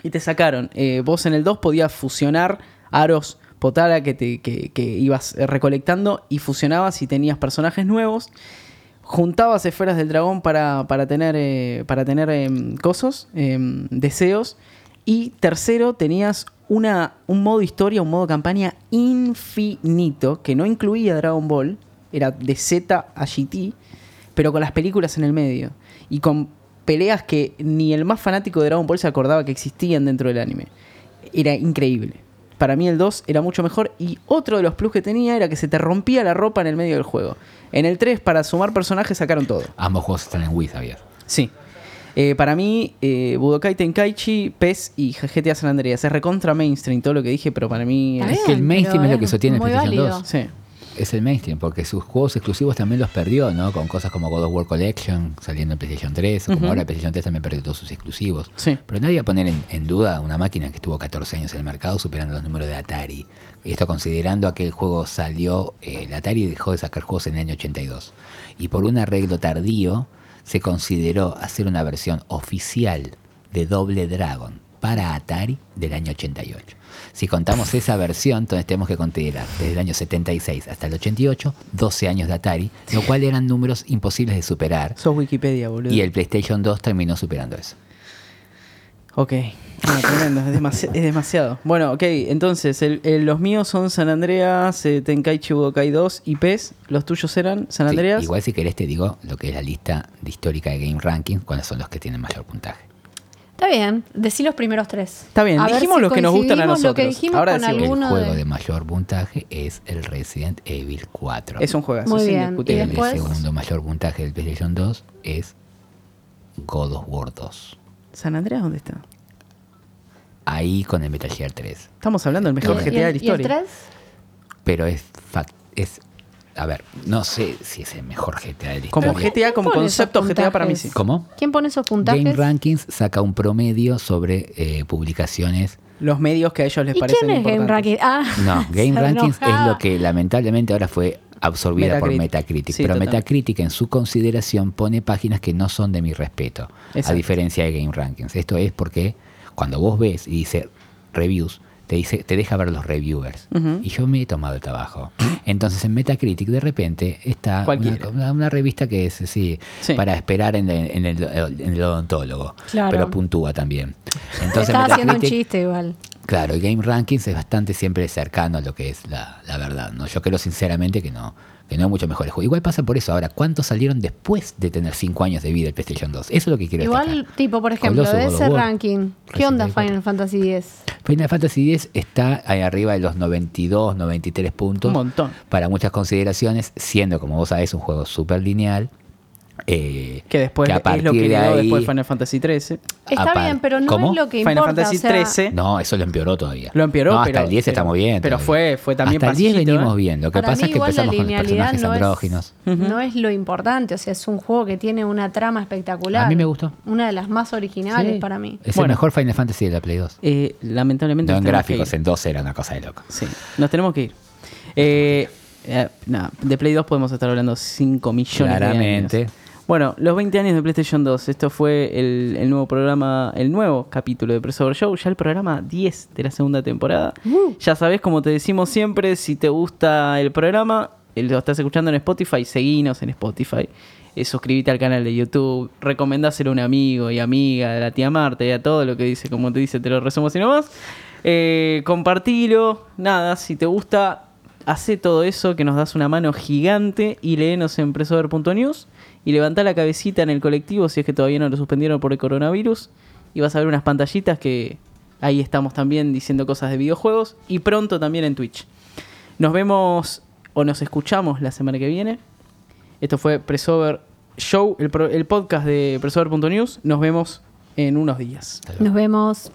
Y te sacaron. eh, vos en el 2 podías fusionar aros Potara que, te, que, que ibas eh, recolectando y fusionabas y tenías personajes nuevos. Juntabas esferas del dragón para, para tener, eh, para tener em, cosos, em, deseos. Y tercero, tenías una, un modo historia, un modo campaña infinito que no incluía Dragon Ball. Era de Z a GT pero con las películas en el medio. Y con peleas que ni el más fanático de Dragon Ball se acordaba que existían dentro del anime. Era increíble. Para mí el 2 era mucho mejor y otro de los plus que tenía era que se te rompía la ropa en el medio del juego. En el 3 para sumar personajes sacaron todo. Ambos juegos están en Wii, ¿sabías? Sí. Eh, para mí, eh, Budokai Tenkaichi, PES y GTA San Andreas. Es recontra mainstream todo lo que dije, pero para mí... Está es- que el mainstream es lo que sostiene el PlayStation válido. 2. Sí. Es el mainstream, porque sus juegos exclusivos también los perdió, ¿no? Con cosas como God of War Collection saliendo en PlayStation 3, o como Ujú. ahora PlayStation 3 también perdió todos sus exclusivos. Sí. Pero nadie va a poner en, en duda una máquina que estuvo 14 años en el mercado superando los números de Atari. Y esto considerando a que el juego salió, eh, el Atari dejó de sacar juegos en el año 82. Y por un arreglo tardío se consideró hacer una versión oficial de Doble Dragon para Atari del año 88. Si contamos esa versión, entonces tenemos que considerar desde el año 76 hasta el 88, 12 años de Atari, lo cual eran números imposibles de superar. Sos Wikipedia, boludo. Y el PlayStation 2 terminó superando eso. Ok. No, tremendo, es, demasi- es demasiado. Bueno, ok, entonces el- el- los míos son San Andreas, eh, Tenkaichi Budokai 2 y PES. Los tuyos eran San Sí, Andreas. igual si querés te digo lo que es la lista de histórica de Game Ranking, cuáles son los que tienen mayor puntaje. Está bien, decí los primeros tres. Está bien, A dijimos si los que nos gustan a coincidimos Lo que nosotros. dijimos Ahora con decimos. El juego de... de mayor puntaje es el Resident Evil 4. Es un juegazo, Muy bien, y el segundo mayor puntaje del PlayStation 2 es God of War 2. ¿San Andreas dónde está? Ahí con el Metal Gear 3. Estamos hablando del mejor ¿Y- GTA y de la historia. ¿Y el tres? Pero es, es a ver, no sé si es el mejor GTA de la Como historia. GTA, como concepto GTA para mí sí. ¿Cómo? ¿Quién pone esos puntajes? Game Rankings saca un promedio sobre eh, publicaciones. Los medios que a ellos les ¿Y parecen quién es Game importantes. Ranking? Ah, No, Game Rankings es lo que lamentablemente ahora fue absorbida por Metacritic. Sí, pero total. Metacritic en su consideración pone páginas que no son de mi respeto. A diferencia de Game Rankings. Esto es porque cuando vos ves y dice reviews, te dice, te deja ver los reviewers. Y yo me he tomado el trabajo. Entonces en Metacritic de repente está una, una- una revista que es sí, Sí. para esperar en el, en el- en el odontólogo. Claro. Pero puntúa también. Entonces Estaba haciendo un chiste igual. Claro, el Game Rankings es bastante siempre cercano a lo que es la, la verdad. ¿no? Yo creo sinceramente que no, que no hay muchos mejores juegos. Igual pasa por eso. Ahora, ¿cuántos salieron después de tener 5 años de vida el PlayStation 2? Eso es lo que quiero Igual, destacar. tipo, por ejemplo, de ese War, ranking, ¿qué onda Final Fantasy X? Final Fantasy X está ahí arriba de los 92, 93 puntos. Un montón. Para muchas consideraciones, siendo, como vos sabés, un juego súper lineal. Eh, Que después a es lo partir que de ahí- después Final Fantasy XIII. Está bien, pero no ¿Cómo? es lo que Final importa. Fantasy o sea, XIII. No, eso lo empeoró todavía. Lo empeoró, no, hasta pero- el 10 pero- estamos bien. pero fue- fue también Hasta el 10 pasito, venimos ¿eh? bien. Lo que Para pasa es que empezamos con personajes no andróginos. es, no es lo importante, o sea, es un juego que tiene una trama espectacular. A mí me gustó. Una de las más originales Sí. para mí. Es Bueno. el mejor Final Fantasy de la Play 2. Eh, lamentablemente No en que gráficos, en 2 era una cosa de loco. Sí, nos tenemos que ir. Eh, eh, nada, de Play 2 podemos estar hablando 5 millones de Claramente. años. Bueno, los 20 años de PlayStation 2. Esto fue el, el nuevo programa, el nuevo capítulo de Presover Show. Ya el programa 10 de la segunda temporada. Ya sabes, como te decimos siempre, si te gusta el programa, eh, lo estás escuchando en Spotify, seguinos en Spotify. Eh, suscríbete al canal de YouTube, recomendáselo a un amigo y amiga, a la tía Marta y a todo lo que dice, como te dice, te lo resumo así nomás. Eh, compartilo, nada, si te gusta, hace todo eso que nos das una mano gigante y léenos en presover.news y levanta la cabecita en el colectivo si es que todavía no lo suspendieron por el coronavirus y vas a ver unas pantallitas que ahí estamos también diciendo cosas de videojuegos y pronto también en Twitch. Nos vemos o nos escuchamos la semana que viene. Esto fue Presover Show, el, el podcast de Presover.news. Nos vemos en unos días. Nos vemos.